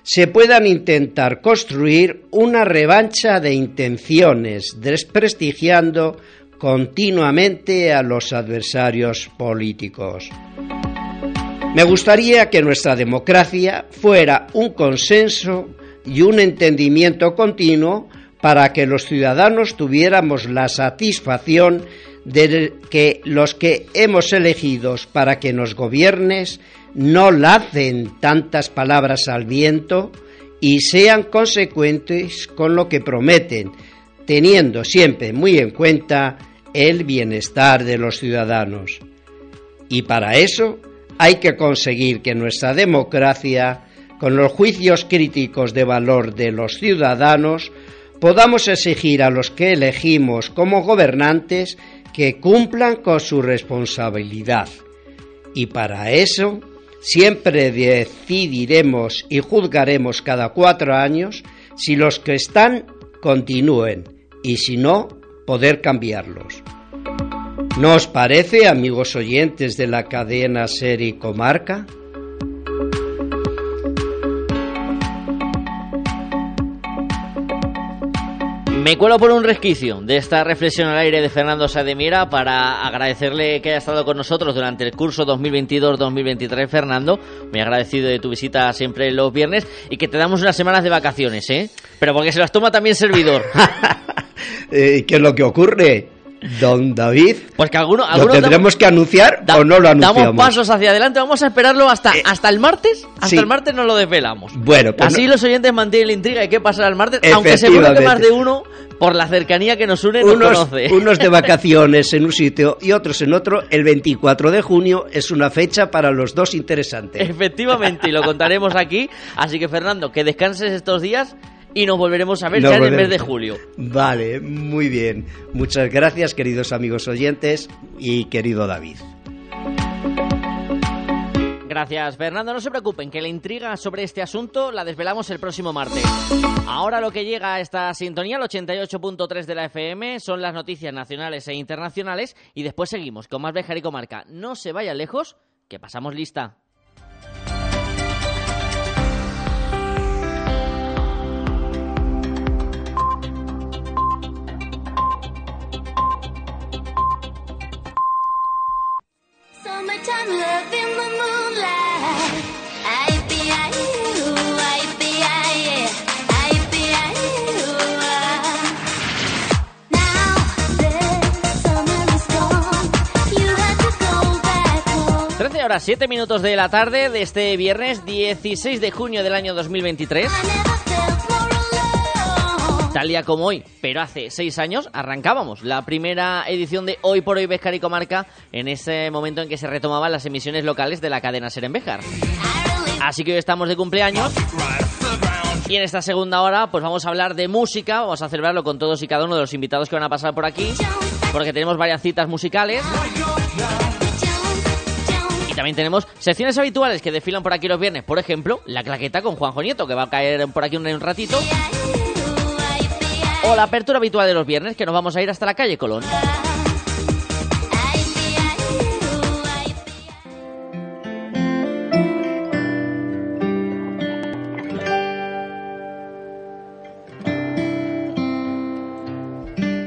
se puedan intentar construir una revancha de intenciones, desprestigiando continuamente a los adversarios políticos. Me gustaría que nuestra democracia fuera un consenso y un entendimiento continuo para que los ciudadanos tuviéramos la satisfacción de que los que hemos elegido para que nos gobiernes no lacen tantas palabras al viento y sean consecuentes con lo que prometen, teniendo siempre muy en cuenta el bienestar de los ciudadanos. Y para eso hay que conseguir que nuestra democracia, con los juicios críticos de valor de los ciudadanos, podamos exigir a los que elegimos como gobernantes que cumplan con su responsabilidad. Y para eso siempre decidiremos y juzgaremos cada cuatro años si los que están continúen y si no, poder cambiarlos. ¿No os parece, amigos oyentes de la cadena Serie Comarca? Me cuelo por un resquicio de esta reflexión al aire de Fernando Sademira para agradecerle que haya estado con nosotros durante el curso 2022-2023, Fernando. Muy agradecido de tu visita siempre los viernes y que te damos unas semanas de vacaciones, ¿eh? Pero porque se las toma también servidor. Eh, ¿Qué es lo que ocurre? Don David. Pues que alguno, ¿Lo tendremos que anunciar o no lo anunciamos? Damos pasos hacia adelante, vamos a esperarlo hasta, eh, hasta el martes. Hasta el martes no lo desvelamos. Bueno, pues Así los oyentes mantienen la intriga de qué pasará el martes, aunque seguro que más de uno, por la cercanía que nos une, nos unos, conoce. Unos de vacaciones en un sitio y otros en otro. El 24 de junio es una fecha para los dos interesantes. Efectivamente, y lo contaremos aquí. Así que, Fernando, que descanses estos días y nos volveremos a ver ya en el mes de julio. Vale, muy bien. Muchas gracias, queridos amigos oyentes y querido David. Gracias, Fernando. No se preocupen, que la intriga sobre este asunto la desvelamos el próximo martes. Ahora lo que llega a esta sintonía, el 88.3 de la FM, son las noticias nacionales e internacionales y después seguimos con más Bejar y Comarca. No se vayan lejos, que pasamos lista. 13 horas 7 minutos de la tarde de este viernes 16 de junio del año 2023. Tal día como hoy, pero hace seis años, arrancábamos la primera edición de Hoy por Hoy Bejar y Comarca en ese momento en que se retomaban las emisiones locales de la cadena Ser en. Así que hoy estamos de cumpleaños. Y en esta segunda hora, pues vamos a hablar de música. Vamos a celebrarlo con todos y cada uno de los invitados que van a pasar por aquí. Porque tenemos varias citas musicales. Y también tenemos secciones habituales que desfilan por aquí los viernes. Por ejemplo, la claqueta con Juanjo Nieto, que va a caer por aquí un ratito. O la apertura habitual de los viernes, que nos vamos a ir hasta la calle Colón.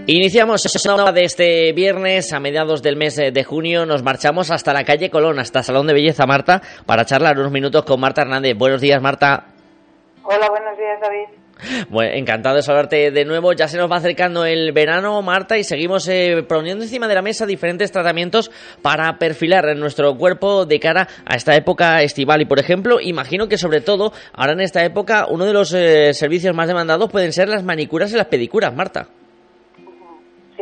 Iniciamos una de este viernes a mediados del mes de junio. Nos marchamos hasta la calle Colón, hasta Salón de Belleza Marta, para charlar unos minutos con Marta Hernández. Buenos días, Marta. Hola, buenos días, David. Bueno, encantado de saludarte de nuevo. Ya se nos va acercando el verano, Marta, y seguimos eh, poniendo encima de la mesa diferentes tratamientos para perfilar nuestro cuerpo de cara a esta época estival. Y, por ejemplo, imagino que sobre todo ahora en esta época uno de los eh, servicios más demandados pueden ser las manicuras y las pedicuras, Marta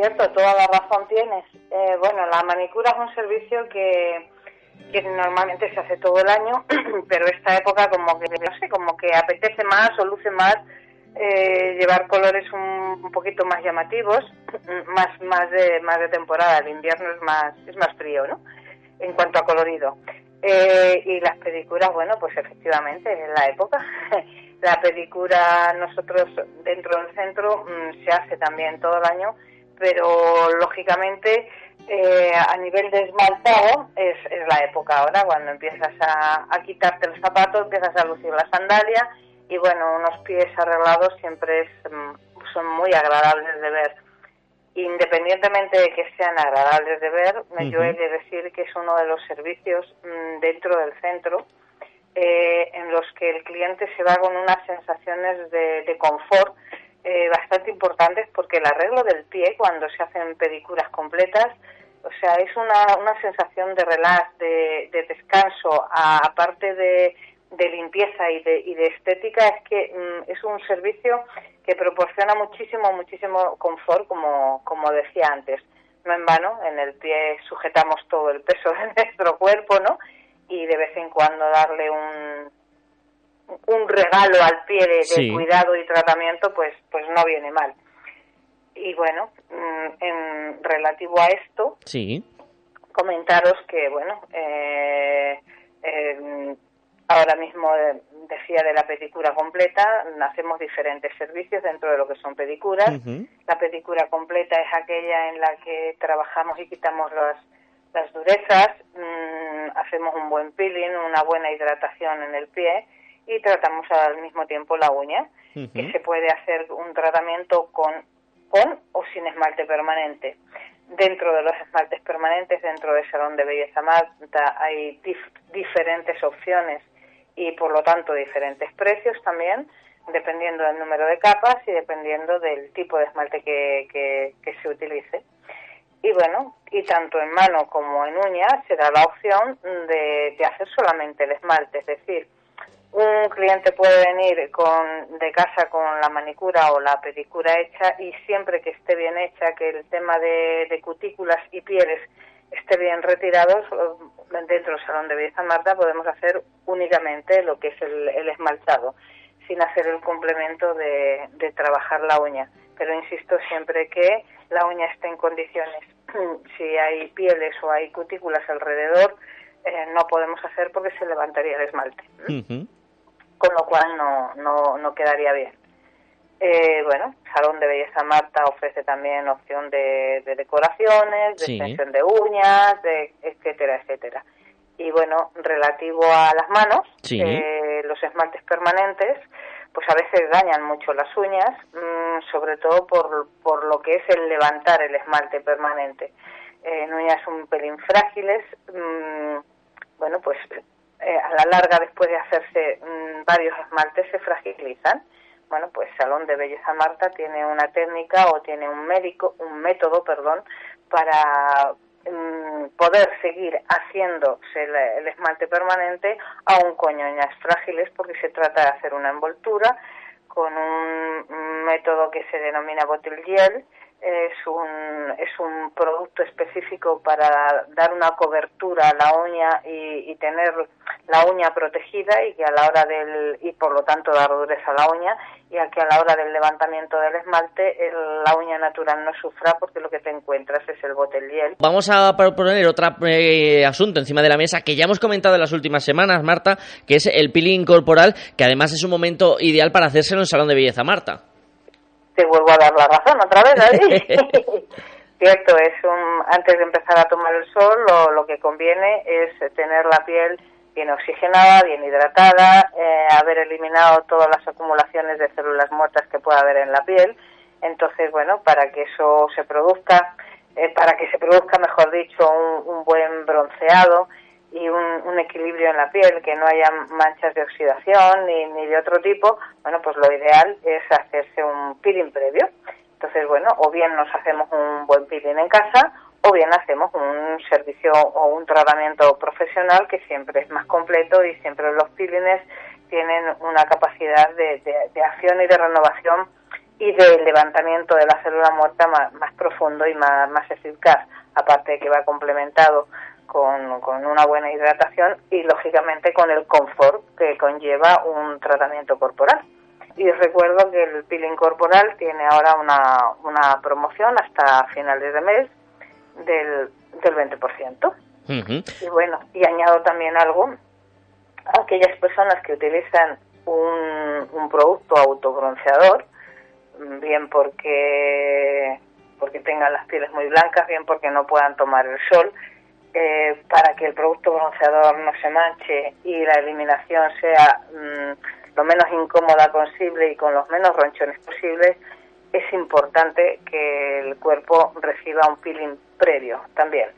cierto, toda la razón tienes. Eh, bueno, la manicura es un servicio que, que normalmente se hace todo el año, pero esta época como que, no sé, como que apetece más o luce más eh, llevar colores un, un, poquito más llamativos, más más de más de temporada. El invierno es más es más frío, ¿no? En cuanto a colorido. Eh, y las pedicuras, bueno, pues efectivamente es la época. la pedicura nosotros dentro del centro mm, se hace también todo el año pero lógicamente eh, a nivel de esmaltado es, es, la época ahora, cuando empiezas a, a, quitarte el zapato, empiezas a lucir la sandalia y bueno, unos pies arreglados siempre es, mm, son muy agradables de ver. Independientemente de que sean agradables de ver, uh -huh. yo he de decir que es uno de los servicios mmm, dentro del centro eh, en los que el cliente se va con unas sensaciones de, de confort eh, bastante importantes porque el arreglo del pie cuando se hacen pedicuras completas, o sea, es una, una sensación de relax, de, de descanso, aparte de, de limpieza y de, y de estética, es que mm, es un servicio que proporciona muchísimo, muchísimo confort, como, como decía antes. No en vano, en el pie sujetamos todo el peso de nuestro cuerpo, ¿no? Y de vez en cuando darle un, un regalo al pie de, de sí. cuidado y tratamiento, pues, pues no viene mal. Y bueno, mm, en relativo a esto, sí. comentaros que, bueno, eh, eh, ahora mismo decía de la pedicura completa, hacemos diferentes servicios dentro de lo que son pedicuras. Uh -huh. La pedicura completa es aquella en la que trabajamos y quitamos las, las durezas, mmm, hacemos un buen peeling, una buena hidratación en el pie y tratamos al mismo tiempo la uña, uh -huh. que se puede hacer un tratamiento con, con o sin esmalte permanente. Dentro de los esmaltes permanentes, dentro del Salón de Belleza Marta, hay dif diferentes opciones y por lo tanto diferentes precios también, dependiendo del número de capas y dependiendo del tipo de esmalte que, que, se utilice. Y bueno, y tanto en mano como en uña se da la opción de, de hacer solamente el esmalte, es decir, un cliente puede venir con, de casa con la manicura o la pedicura hecha y siempre que esté bien hecha, que el tema de, de cutículas y pieles esté bien retirados, dentro del salón de belleza Marta podemos hacer únicamente lo que es el, el esmaltado, sin hacer el complemento de, de trabajar la uña. Pero insisto siempre que la uña esté en condiciones. si hay pieles o hay cutículas alrededor, eh, no podemos hacer porque se levantaría el esmalte. Uh -huh con lo cual no, no, no quedaría bien. Eh, bueno, Salón de Belleza Marta ofrece también opción de, de decoraciones, de sí. extensión de uñas, de etcétera, etcétera. Y bueno, relativo a las manos, sí. eh, los esmaltes permanentes, pues a veces dañan mucho las uñas, mmm, sobre todo por, por lo que es el levantar el esmalte permanente. Eh, en uñas un pelín frágiles, mmm, bueno, pues eh, a la larga, después de hacerse mmm, varios esmaltes, se fragilizan. Bueno, pues Salón de Belleza Marta tiene una técnica o tiene un médico, un método, perdón, para mm, poder seguir haciéndose el, esmalte permanente aún con ñoñas frágiles porque se trata de hacer una envoltura con un método que se denomina bottle gel es un, es un producto específico para dar una cobertura a la uña y, tener la uña protegida y que a la hora del y por lo tanto dar dureza a la uña y a que a la hora del levantamiento del esmalte la uña natural no sufra porque lo que te encuentras es el boteliel. Vamos a proponer otro eh, asunto encima de la mesa que ya hemos comentado en las últimas semanas, Marta, que es el peeling corporal, que además es un momento ideal para hacérselo en salón de belleza, Marta te vuelvo a dar la razón otra vez, Cierto, es un, antes de empezar a tomar el sol, lo, lo que conviene es tener la piel bien oxigenada, bien hidratada, eh, haber eliminado todas las acumulaciones de células muertas que pueda haber en la piel. Entonces, bueno, para que eso se produzca, eh, para que se produzca, mejor dicho, un, un buen bronceado, y un, equilibrio en la piel, que no haya manchas de oxidación ni, ni de otro tipo, bueno, pues lo ideal es hacerse un peeling previo. Entonces, bueno, o bien nos hacemos un buen peeling en casa o bien hacemos un servicio o un tratamiento profesional que siempre es más completo y siempre los peelings tienen una capacidad de, de, acción y de renovación y de levantamiento de la célula muerta más, más profundo y más, más eficaz, aparte de que va complementado con, una buena hidratación y lógicamente con el confort que conlleva un tratamiento corporal. Y recuerdo que el peeling corporal tiene ahora una, una promoción hasta finales de mes del, del 20%. Y bueno, y añado también algo, aquellas personas que utilizan un, un producto autobronceador, bien porque porque tengan las pieles muy blancas, bien porque no puedan tomar el sol, eh, para que el producto bronceador no se manche y la eliminación sea mm, lo menos incómoda posible y con los menos ronchones posibles, es importante que el cuerpo reciba un peeling previo también,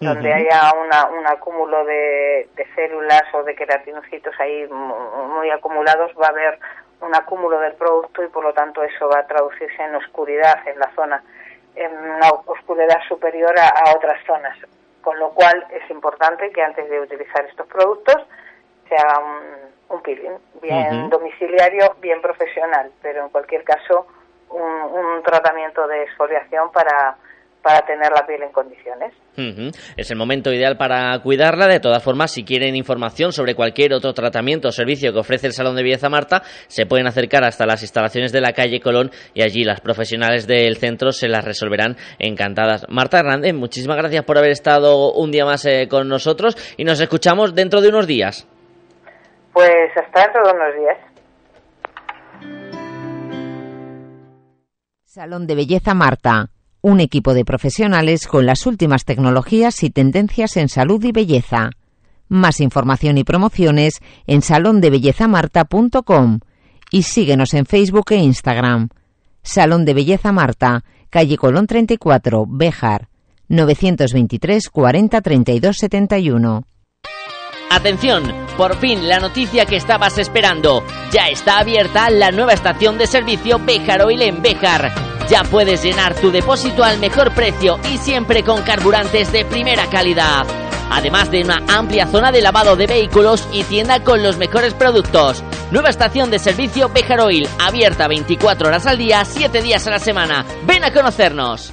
donde haya una, un acúmulo de, células o de queratinocitos ahí muy acumulados, va a haber un acúmulo del producto y por lo tanto eso va a traducirse en oscuridad en la zona, en una oscuridad superior a otras zonas. Con lo cual es importante que antes de utilizar estos productos se haga un, peeling, bien domiciliario, bien profesional, pero en cualquier caso un tratamiento de exfoliación para para tener la piel en condiciones. Es el momento ideal para cuidarla. De todas formas, si quieren información sobre cualquier otro tratamiento o servicio que ofrece el Salón de Belleza Marta, se pueden acercar hasta las instalaciones de la calle Colón y allí las profesionales del centro se las resolverán encantadas. Marta Hernández, muchísimas gracias por haber estado un día más eh, con nosotros y nos escuchamos dentro de unos días. Pues hasta dentro de unos días. Salón de Belleza Marta un equipo de profesionales con las últimas tecnologías y tendencias en salud y belleza. Más información y promociones en salondebellezamarta.com y síguenos en Facebook e Instagram. Salón de Belleza Marta, calle Colón 34, Béjar, 923 40 32 71. Atención, por fin la noticia que estabas esperando. Ya está abierta la nueva estación de servicio Béjar Oil en Béjar. Ya puedes llenar tu depósito al mejor precio y siempre con carburantes de primera calidad. Además de una amplia zona de lavado de vehículos y tienda con los mejores productos. Nueva estación de servicio Béjar Oil, abierta 24 horas al día, 7 días a la semana. Ven a conocernos.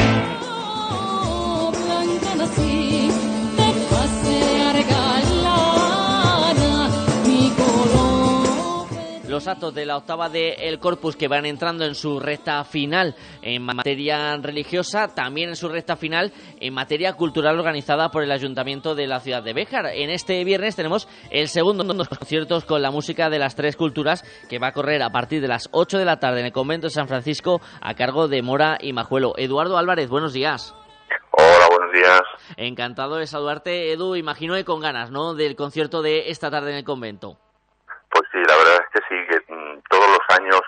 Los actos de la octava de El Corpus que van entrando en su recta final en materia religiosa, también en su recta final en materia cultural organizada por el Ayuntamiento de la ciudad de Béjar. En este viernes tenemos el segundo de los conciertos con la música de las tres culturas que va a correr a partir de las 8 de la tarde en el convento de San Francisco a cargo de Mora y Majuelo. Eduardo Álvarez, buenos días. Hola, buenos días. Encantado de saludarte, Edu. Imagino que con ganas, ¿no? Del concierto de esta tarde en el convento. Pues sí, la verdad es que sí, que mm, todos los años,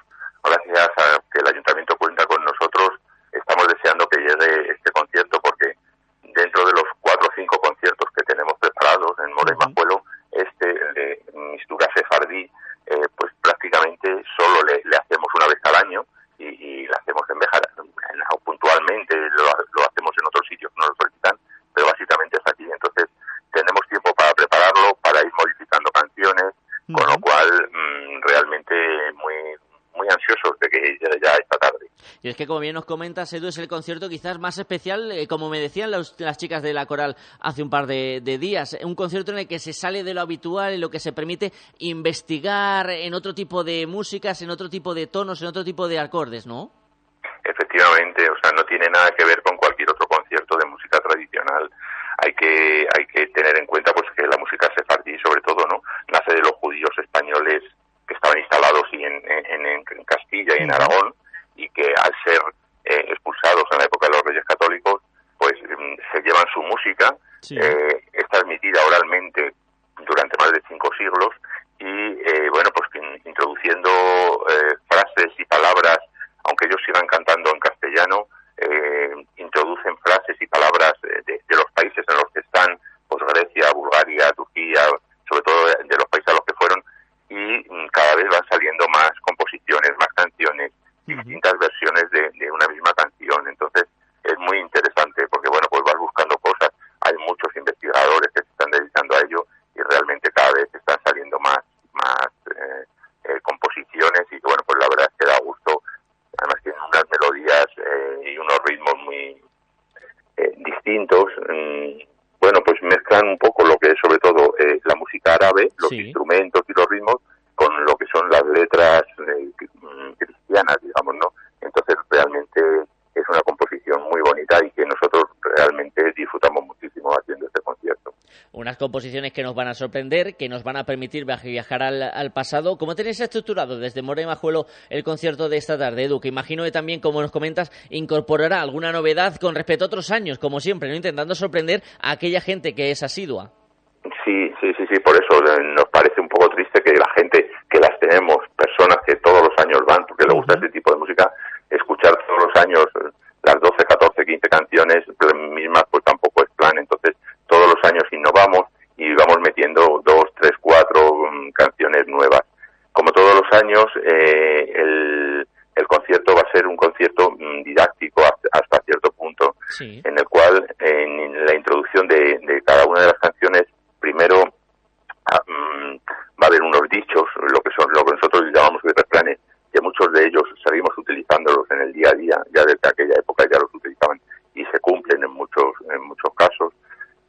gracias a que el ayuntamiento cuenta con nosotros, estamos deseando que llegue este concierto porque dentro de los cuatro o cinco conciertos que tenemos preparados en Mora y Majuelo, este de Mistura Sefardí, eh, pues prácticamente solo le, le, hacemos una vez al año y, y la hacemos en Bejar, puntualmente lo, lo, hacemos en otros sitios, no lo solicitan, pero básicamente es aquí. Entonces tenemos tiempo para prepararlo, para ir modificando canciones, con lo cual mmm, realmente muy muy ansiosos de que llegue ya esta tarde. Y es que, como bien nos comentas, Edu, es el concierto quizás más especial, eh, como me decían los, las chicas de la coral hace un par de, de, días, un concierto en el que se sale de lo habitual, en lo que se permite investigar en otro tipo de músicas, en otro tipo de tonos, en otro tipo de acordes, ¿no? Efectivamente, o sea, no tiene nada que ver con cualquier otro concierto de música tradicional. Hay que hay que tener en cuenta pues que la música sefardí, sobre todo, ¿no? Nace de los judíos españoles que estaban instalados y en, en, en Castilla y en Aragón y que al ser eh, expulsados en la época de los Reyes Católicos, pues se llevan su música, sí. eh, es transmitida oralmente durante más de cinco siglos y eh, bueno, pues introduciendo eh, frases y palabras, aunque ellos sigan cantando en castellano, eh, introducen frases y palabras de, de, los países en los que están, pues Grecia, Bulgaria, Turquía, sobre todo de, los países a los que fueron, y cada vez van saliendo más composiciones, más canciones, distintas versiones de, de, una misma canción. Entonces es muy interesante porque, bueno, pues vas buscando cosas. Hay muchos investigadores que se están dedicando a ello y realmente cada vez están saliendo más, más eh, eh, composiciones y, bueno, pues la verdad es que da gusto. Además tienen unas melodías eh, y unos ritmos muy distintos. Mm, bueno, pues mezclan un poco lo que es sobre todo la música árabe, los sí. instrumentos y los ritmos, con lo que son las letras cristianas, digamos, ¿no? Entonces realmente es una composición muy bonita y que nosotros realmente disfrutamos muchísimo haciendo este concierto. Unas composiciones que nos van a sorprender, que nos van a permitir viajar al, al pasado. ¿Cómo tenéis estructurado desde Mora y Majuelo el concierto de esta tarde, Edu? Que imagino que también, como nos comentas, incorporará alguna novedad con respecto a otros años, como siempre, ¿no? Intentando sorprender a aquella gente que es asidua. Sí, sí, sí, sí, por eso nos parece un poco triste que la gente que las tenemos, personas que todos los años van porque les gusta este tipo de música, escuchar todos los años las 12, 14, 15 canciones mismas, pues tampoco es plan. Entonces, todos los años innovamos y vamos metiendo dos, tres, cuatro um, canciones nuevas. Como todos los años, eh, el, el concierto va a ser un concierto um, didáctico hasta, hasta cierto punto, sí. en el cual en la introducción de, de cada una de las canciones primero um, va a haber unos dichos, lo que son lo que nosotros llamamos planes, que muchos de ellos seguimos utilizándolos en el día a día, ya desde aquella época ya los utilizaban y se cumplen en muchos en muchos casos.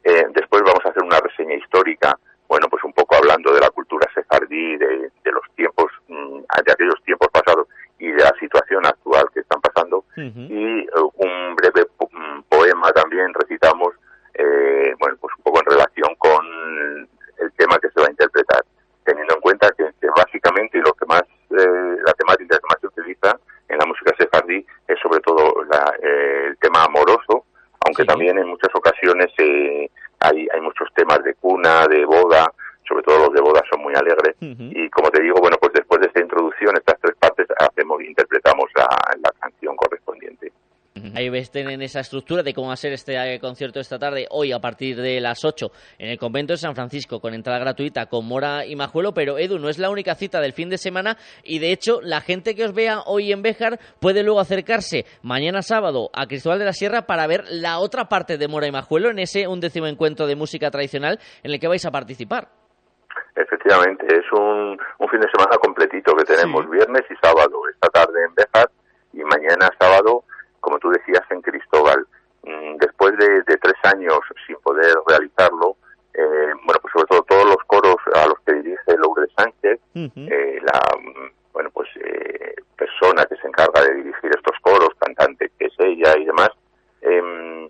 Eh, después vamos a hacer una reseña histórica, bueno, pues un poco hablando de la cultura sefardí, de, de los tiempos, mm, de aquellos tiempos pasados y de la situación actual que están pasando. Uh -huh. Y uh, un breve po poema también recitamos eh, bueno, pues un poco en relación con el tema que se va a interpretar, teniendo en cuenta que, que básicamente lo que más, eh, la temática que más se utiliza en la música sefardí es sobre todo la, eh, el tema amoroso, aunque sí. también en muchas ocasiones eh, hay, hay muchos temas de cuna, de boda, sobre todo los de boda son muy alegres. Uh -huh. Y como te digo, bueno, pues después de esta introducción, estas tres partes, hacemos, interpretamos la, la canción correspondiente. Ahí ves, tienen esa estructura de cómo va a ser este eh, concierto esta tarde, hoy a partir de las 8, en el convento de San Francisco, con entrada gratuita, con Mora y Majuelo. Pero Edu, no es la única cita del fin de semana y de hecho, la gente que os vea hoy en Béjar puede luego acercarse mañana sábado a Cristóbal de la Sierra para ver la otra parte de Mora y Majuelo en ese undécimo encuentro de música tradicional en el que vais a participar. Efectivamente, es un, un fin de semana completito que tenemos sí. viernes y sábado, esta tarde en Béjar y mañana sábado como tú decías, en Cristóbal. Mm, después de, de tres años sin poder realizarlo, eh, bueno, pues sobre todo todos los coros a los que dirige Lourdes Sánchez, uh -huh. eh, la, encarga de dirigir estos coros, cantante que es ella y demás, em,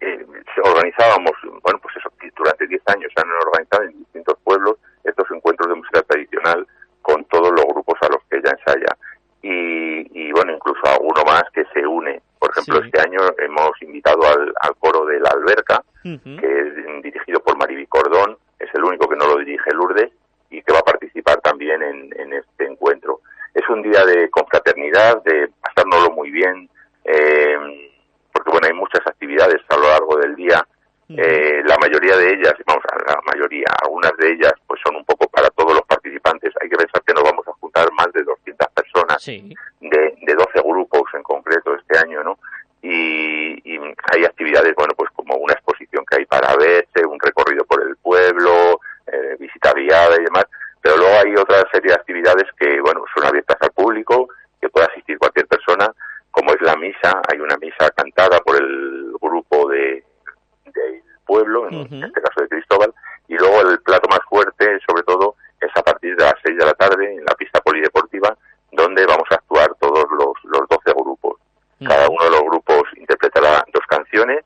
eh, organizábamos, bueno, pues eso, durante 10 años se han organizado en distintos pueblos estos encuentros de música tradicional con todos los grupos a los que ella ensaya. Y, bueno, incluso alguno más que se une. Por ejemplo, este año hemos invitado al, coro de la Alberca, que es dirigido por Mariby Cordón, es el único que no lo dirige Lourdes y que va a participar también en, este encuentro. Es un día de confraternidad, de pasárnoslo muy bien, eh, porque bueno, hay muchas actividades a lo largo del día. Eh, la mayoría de ellas, vamos a la mayoría, algunas de ellas pues son un poco para todos los participantes. Hay que pensar que nos vamos a juntar más de 200 personas de, de 12 grupos en concreto este año, ¿no? Y, hay actividades, bueno, pues como una exposición que hay para verse, un recorrido por el pueblo, eh, visita guiada y demás, pero luego hay otra serie de actividades que, bueno, son abiertas al público, que puede asistir cualquier persona, como es la misa, hay una misa cantada por el grupo de, del pueblo, en este caso de Cristóbal, y luego el plato más fuerte, sobre todo, es a partir de las 6 de la tarde en la pista polideportiva, donde vamos a actuar todos los, los 12 grupos. Cada uno de los grupos interpretará dos canciones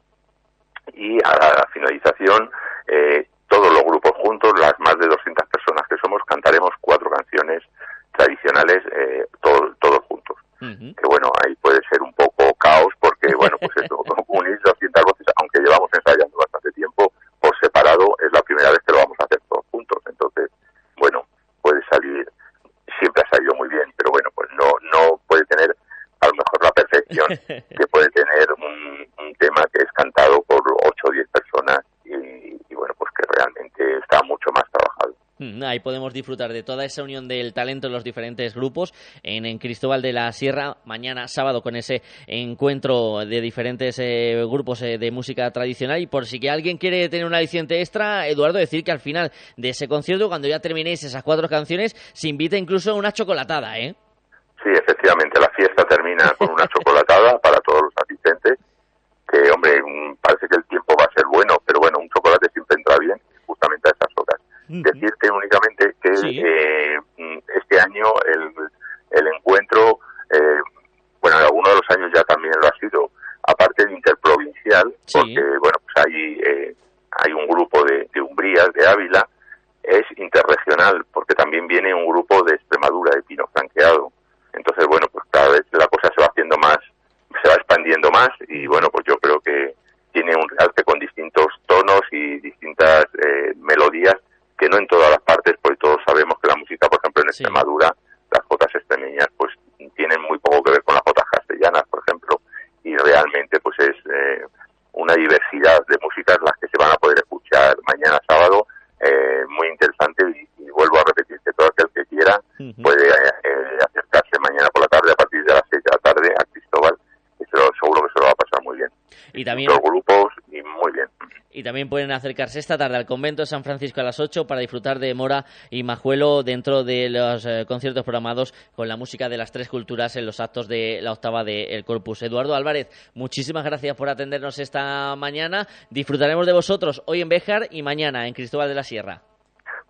y a la finalización eh, todos los grupos juntos, las más de 200 personas que somos, cantaremos cuatro canciones tradicionales eh, todos, todos juntos. Que bueno, ahí puede ser un poco caos porque, bueno, pues eso, unir 200 voces, aunque llevamos ensayando bastante tiempo por separado, es la primera vez que lo vamos a hacer todos juntos. Entonces, bueno, puede salir, siempre ha salido muy bien, pero bueno, pues no, no puede tener a lo mejor la perfección que puede tener un, un tema que es cantado por 8 o 10 personas y, bueno, pues que realmente está mucho más trabajado. Mm, ahí podemos disfrutar de toda esa unión del talento en los diferentes grupos en, Cristóbal de la Sierra, mañana sábado con ese encuentro de diferentes eh, grupos eh, de música tradicional. Y por si que alguien quiere tener un aliciente extra, Eduardo, decir que al final de ese concierto, cuando ya terminéis esas cuatro canciones, se invita incluso una chocolatada, ¿eh? Sí, efectivamente, la fiesta termina con una chocolatada para todos los asistentes que, hombre, parece que el tiempo va a ser bueno, pero bueno, un chocolate siempre entra bien justamente a esas horas. Decirte únicamente que eh, mm, este año el, el encuentro, eh, bueno, algunos de los años ya también lo ha sido, aparte de interprovincial, porque, bueno, pues hay, eh, hay un grupo de, de Umbrías, de Ávila, es interregional, porque también viene un grupo de Extremadura, de Pino Franqueado. Entonces, bueno, pues cada vez la cosa se va haciendo más se va expandiendo más y bueno, pues yo creo que tiene un realce con distintos tonos y distintas eh, melodías que no en todas las partes, porque todos sabemos que la música, por ejemplo, en Extremadura, las jotas extremeñas, pues tienen muy poco que ver con las jotas castellanas, por ejemplo, y realmente pues es eh, una diversidad de músicas las que se van a poder escuchar mañana sábado, eh, muy interesante y, vuelvo a repetir que todo aquel que quiera puede acercarse mañana por la tarde a partir de las seis de la tarde a Cristóbal seguro que se lo va a muy bien. Y también... Los grupos y muy bien. Y también pueden acercarse esta tarde al convento de San Francisco a las 8 para disfrutar de Mora y Majuelo dentro de los eh, conciertos programados con la música de las tres culturas en los actos de la octava del Corpus. Eduardo Álvarez, muchísimas gracias por atendernos esta mañana. Disfrutaremos de vosotros hoy en Béjar y mañana en Cristóbal de la Sierra.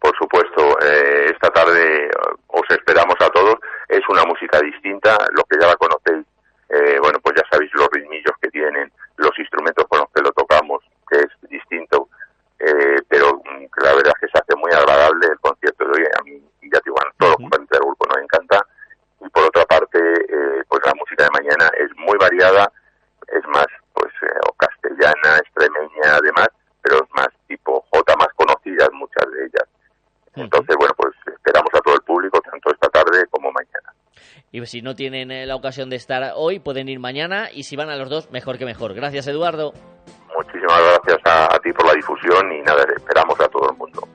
Por supuesto, eh, esta tarde eh, os esperamos a todos. Es una música distinta, lo que ya la conocéis eh, bueno, pues ya sabéis los ritmillos que tienen, los instrumentos con los que lo tocamos, que es distinto, eh, pero mm, la verdad es que se hace muy agradable el concierto de hoy. A mí, ya te digo, bueno, todos los componentes del grupo nos encanta. Y por otra parte, eh, pues la música de mañana es muy variada, es más, pues, o castellana, extremeña, además, pero es más tipo J, más conocidas muchas de ellas. Entonces, bueno, pues esperamos a todo el público, tanto esta tarde como mañana. Y si no tienen eh, la ocasión de estar hoy, pueden ir mañana y si van a los dos, mejor que mejor. Gracias, Eduardo. Muchísimas gracias a, ti por la difusión y nada, esperamos a todo el mundo.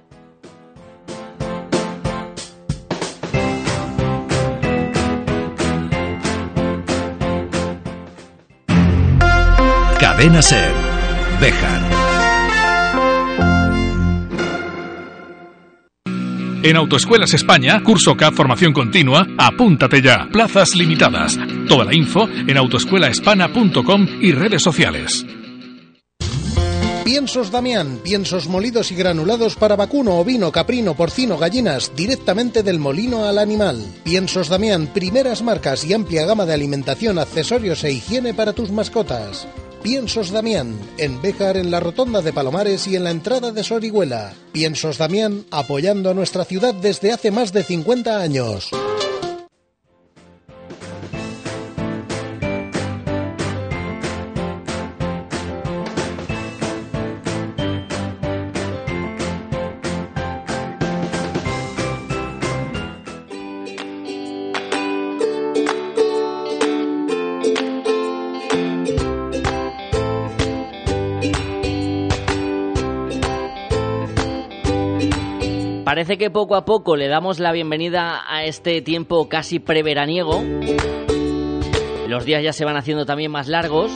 Cadena Ser. Bejar. En Autoescuelas España, curso K formación continua, apúntate ya. Plazas limitadas. Toda la info en autoescuelahispana.com y redes sociales. Piensos Damián, piensos molidos y granulados para vacuno, ovino, caprino, porcino, gallinas, directamente del molino al animal. Piensos Damián, primeras marcas y amplia gama de alimentación, accesorios e higiene para tus mascotas. Piensos Damián, en Béjar, en la Rotonda de Palomares y en la entrada de Sorihuela. Piensos Damián, apoyando a nuestra ciudad desde hace más de 50 años. Parece que poco a poco le damos la bienvenida a este tiempo casi preveraniego. Los días ya se van haciendo también más largos.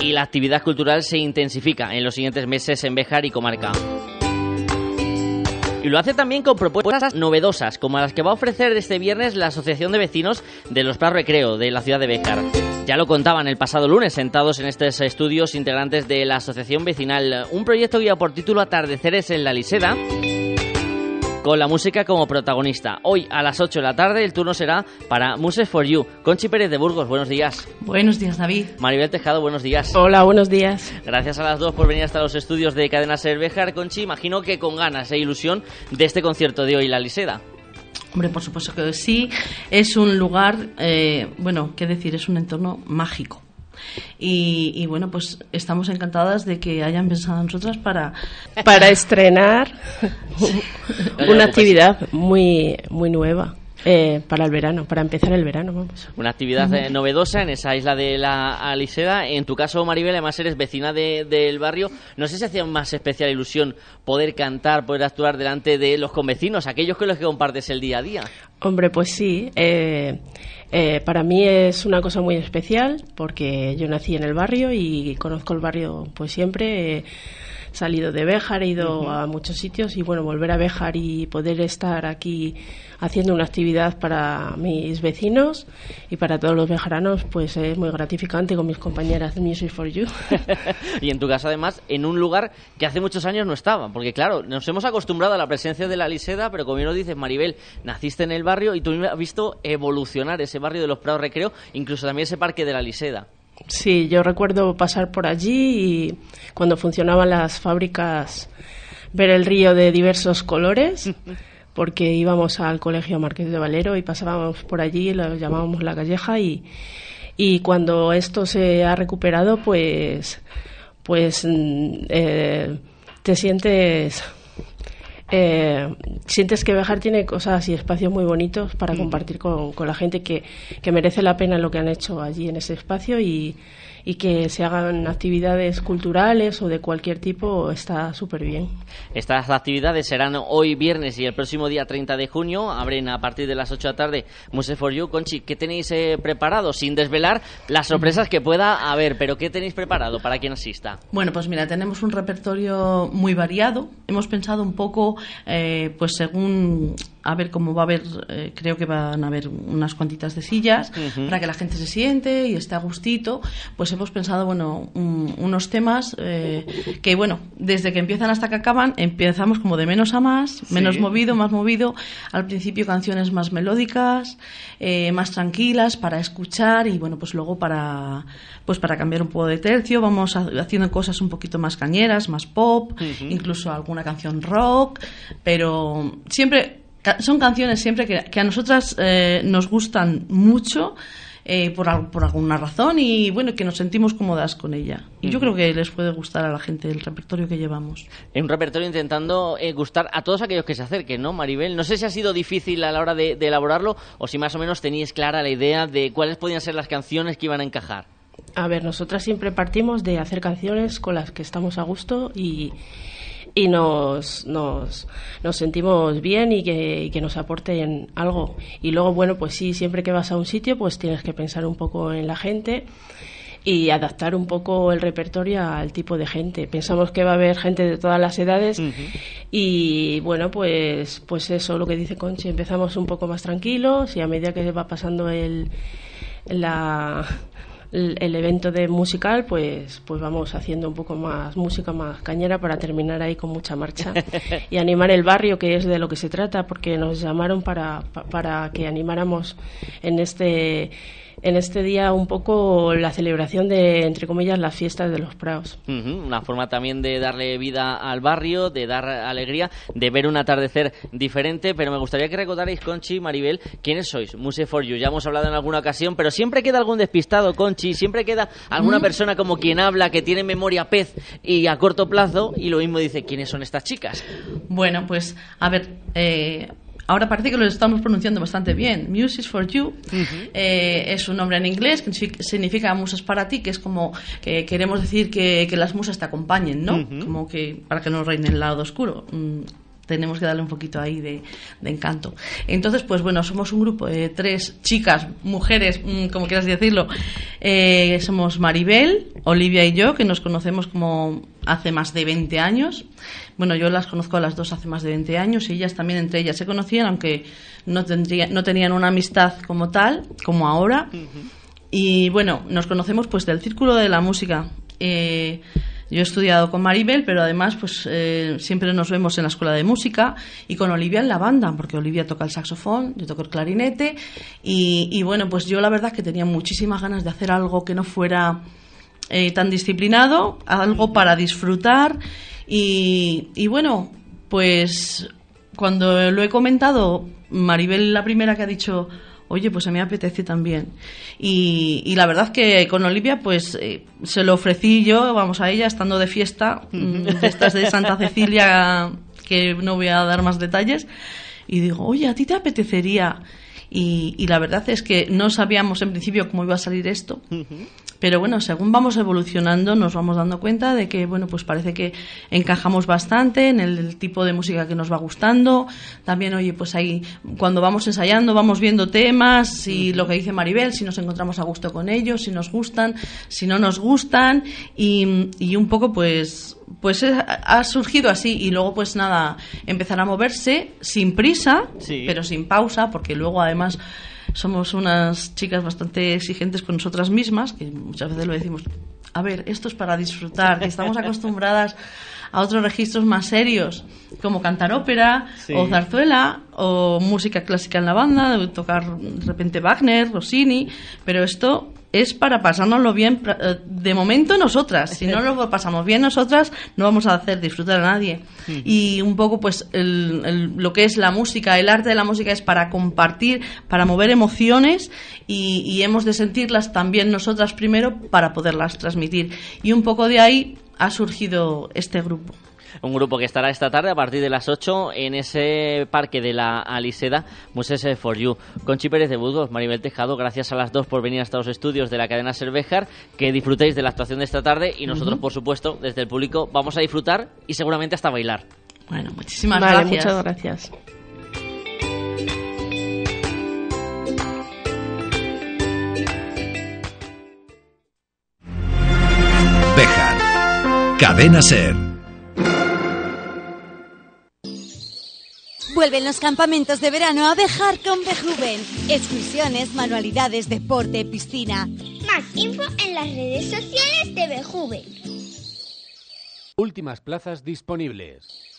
Y la actividad cultural se intensifica en los siguientes meses en Bejar y comarca. Y lo hace también con propuestas novedosas, como las que va a ofrecer este viernes la Asociación de Vecinos de los Pras Recreo de la ciudad de Bejar. Ya lo contaban el pasado lunes, sentados en estos estudios integrantes de la Asociación Vecinal, un proyecto guía por título Atardeceres en la Liseda, con la música como protagonista. Hoy a las 8 de la tarde el turno será para Music for You. Conchi Pérez de Burgos, buenos días. Buenos días, David. Maribel Tejado, buenos días. Hola, buenos días. Gracias a las dos por venir hasta los estudios de Cadena Ser Conchi, imagino que con ganas e ilusión de este concierto de hoy, La Liseda. Hombre, por supuesto que sí. Es un lugar, eh, bueno, qué decir, es un entorno mágico. Y, bueno, pues estamos encantadas de que hayan pensado en nosotras para, para estrenar una actividad muy, muy nueva. Eh, para el verano, para empezar el verano. Una actividad eh, novedosa en esa isla de la Aliseda. En tu caso, Maribel, además eres vecina del barrio. No sé si hacía más especial ilusión poder cantar, poder actuar delante de los convecinos, aquellos con los que compartes el día a día. Hombre, pues sí. Eh, para mí es una cosa muy especial porque yo nací en el barrio y conozco el barrio pues siempre salido de Béjar, he ido a muchos sitios y bueno, volver a Béjar y poder estar aquí haciendo una actividad para mis vecinos y para todos los bejaranos, pues es muy gratificante con mis compañeras de Music for You. y en tu caso, además, en un lugar que hace muchos años no estaba, porque claro, nos hemos acostumbrado a la presencia de la Liseda, pero como bien lo dices, Maribel, naciste en el barrio y tú has visto evolucionar ese barrio de los Prados Recreo, incluso también ese parque de la Liseda. Sí, yo recuerdo pasar por allí y cuando funcionaban las fábricas ver el río de diversos colores, porque íbamos al colegio Marqués de Valero y pasábamos por allí, lo llamábamos la calleja y, y cuando esto se ha recuperado, pues, pues mm, eh, te sientes eh, sientes que Bejar tiene cosas y espacios muy bonitos para mm. compartir con, con la gente que, que, merece la pena lo que han hecho allí en ese espacio y, y que se hagan actividades culturales o de cualquier tipo está súper bien. Estas actividades serán hoy viernes y el próximo día 30 de junio. Abren a partir de las 8 de la tarde Muse for You. Conchi, ¿qué tenéis eh, preparado? Sin desvelar las sorpresas que pueda haber, pero ¿qué tenéis preparado para quien asista? Bueno, pues mira, tenemos un repertorio muy variado. Hemos pensado un poco, eh, pues según a ver cómo va a haber, eh, creo que van a haber unas cuantitas de sillas para que la gente se siente y esté a gustito. Pues hemos pensado, bueno, unos temas eh, que, bueno, desde que empiezan hasta que acaban, empezamos como de menos a más, menos movido, más movido. Al principio canciones más melódicas, eh, más tranquilas para escuchar y, bueno, pues luego para, pues para cambiar un poco de tercio, vamos haciendo cosas un poquito más cañeras, más pop, incluso alguna canción rock, pero siempre son canciones siempre que, a nosotras eh, nos gustan mucho eh, por, por, alguna razón y bueno, que nos sentimos cómodas con ella. Y yo creo que les puede gustar a la gente el repertorio que llevamos. Un repertorio intentando eh, gustar a todos aquellos que se acerquen, ¿no, Maribel? No sé si ha sido difícil a la hora de, de elaborarlo o si más o menos teníais clara la idea de cuáles podían ser las canciones que iban a encajar. A ver, nosotras siempre partimos de hacer canciones con las que estamos a gusto y, y nos, nos, nos sentimos bien y que, que, nos aporten algo. Y luego, bueno, pues sí, siempre que vas a un sitio, pues tienes que pensar un poco en la gente y adaptar un poco el repertorio al tipo de gente. Pensamos que va a haber gente de todas las edades y bueno, pues pues eso lo que dice Conchi, empezamos un poco más tranquilos y a medida que va pasando el la el, el evento de musical, pues, pues vamos haciendo un poco más música más cañera para terminar ahí con mucha marcha y animar el barrio, que es de lo que se trata, porque nos llamaron para, pa- para que animáramos en este en este día un poco la celebración de, entre comillas, las fiestas de los praos. Una forma también de darle vida al barrio, de dar alegría, de ver un atardecer diferente. Pero me gustaría que recordarais, Conchi y Maribel, quiénes sois. Muse for You. Ya hemos hablado en alguna ocasión, pero siempre queda algún despistado, Conchi. Siempre queda alguna Mm. persona como quien habla, que tiene memoria pez y a corto plazo, y lo mismo dice, ¿quiénes son estas chicas? Bueno, pues a ver, eh, ahora parece que lo estamos pronunciando bastante bien. Music for You eh, es un nombre en inglés que significa- musas para ti, que es como que queremos decir que, que las musas te acompañen, ¿no? Como que para que no reine el lado oscuro. Tenemos que darle un poquito ahí de, de encanto. Entonces, pues bueno, somos un grupo de tres chicas, mujeres, mm, como quieras decirlo. Eh, somos Maribel, Olivia y yo, que nos conocemos como hace más de 20 años. Bueno, yo las conozco a las dos hace más de 20 años y ellas también entre ellas se conocían, aunque no, tendría, no tenían una amistad como tal, como ahora. Y bueno, nos conocemos pues del círculo de la música. Eh, yo he estudiado con Maribel, pero además pues eh, siempre nos vemos en la escuela de música y con Olivia en la banda, porque Olivia toca el saxofón, yo toco el clarinete y, bueno, pues yo la verdad que tenía muchísimas ganas de hacer algo que no fuera eh, tan disciplinado, algo para disfrutar y bueno, pues cuando lo he comentado, Maribel la primera que ha dicho, oye, pues a mí me apetece también. Y, y la verdad que con Olivia, pues eh, se lo ofrecí yo, vamos a ella, estando de fiesta, fiestas de Santa Cecilia, que no voy a dar más detalles, y digo, oye, ¿a ti te apetecería? Y, y la verdad es que no sabíamos en principio cómo iba a salir esto. Pero bueno, según vamos evolucionando, nos vamos dando cuenta de que, bueno, pues parece que encajamos bastante en el, tipo de música que nos va gustando. También, oye, pues ahí, cuando vamos ensayando, vamos viendo temas y lo que dice Maribel, si nos encontramos a gusto con ellos, si nos gustan, si no nos gustan. Y, y un poco, pues, pues ha surgido así. Y luego, pues nada, empezar a moverse sin prisa, Sí. pero sin pausa, porque luego además somos unas chicas bastante exigentes con nosotras mismas, que muchas veces lo decimos, a ver, esto es para disfrutar, que estamos acostumbradas a otros registros más serios, como cantar ópera, Sí. o zarzuela, o música clásica en la banda, tocar de repente Wagner, Rossini, pero esto es para pasárnoslo bien eh, de momento nosotras. Si no lo pasamos bien nosotras, no vamos a hacer disfrutar a nadie. Y un poco, pues, el- el- lo que es la música, el arte de la música es para compartir, para mover emociones y, y hemos de sentirlas también nosotras primero para poderlas transmitir. Y un poco de ahí ha surgido este grupo. Un grupo que estará esta tarde a partir de las 8 en ese parque de la Aliseda, Muses for You. Conchi Pérez de Burgos, Maribel Tejado, gracias a las dos por venir hasta los estudios de la cadena Cervejar. Que disfrutéis de la actuación de esta tarde y nosotros, por supuesto, desde el público, vamos a disfrutar y seguramente hasta bailar. Bueno, muchísimas Vale, gracias. muchas gracias. Bejar. Cadena Ser. Vuelven los campamentos de verano a Bejar con Bejuven. Excursiones, manualidades, deporte, piscina. Más info en las redes sociales de Bejuven. Últimas plazas disponibles.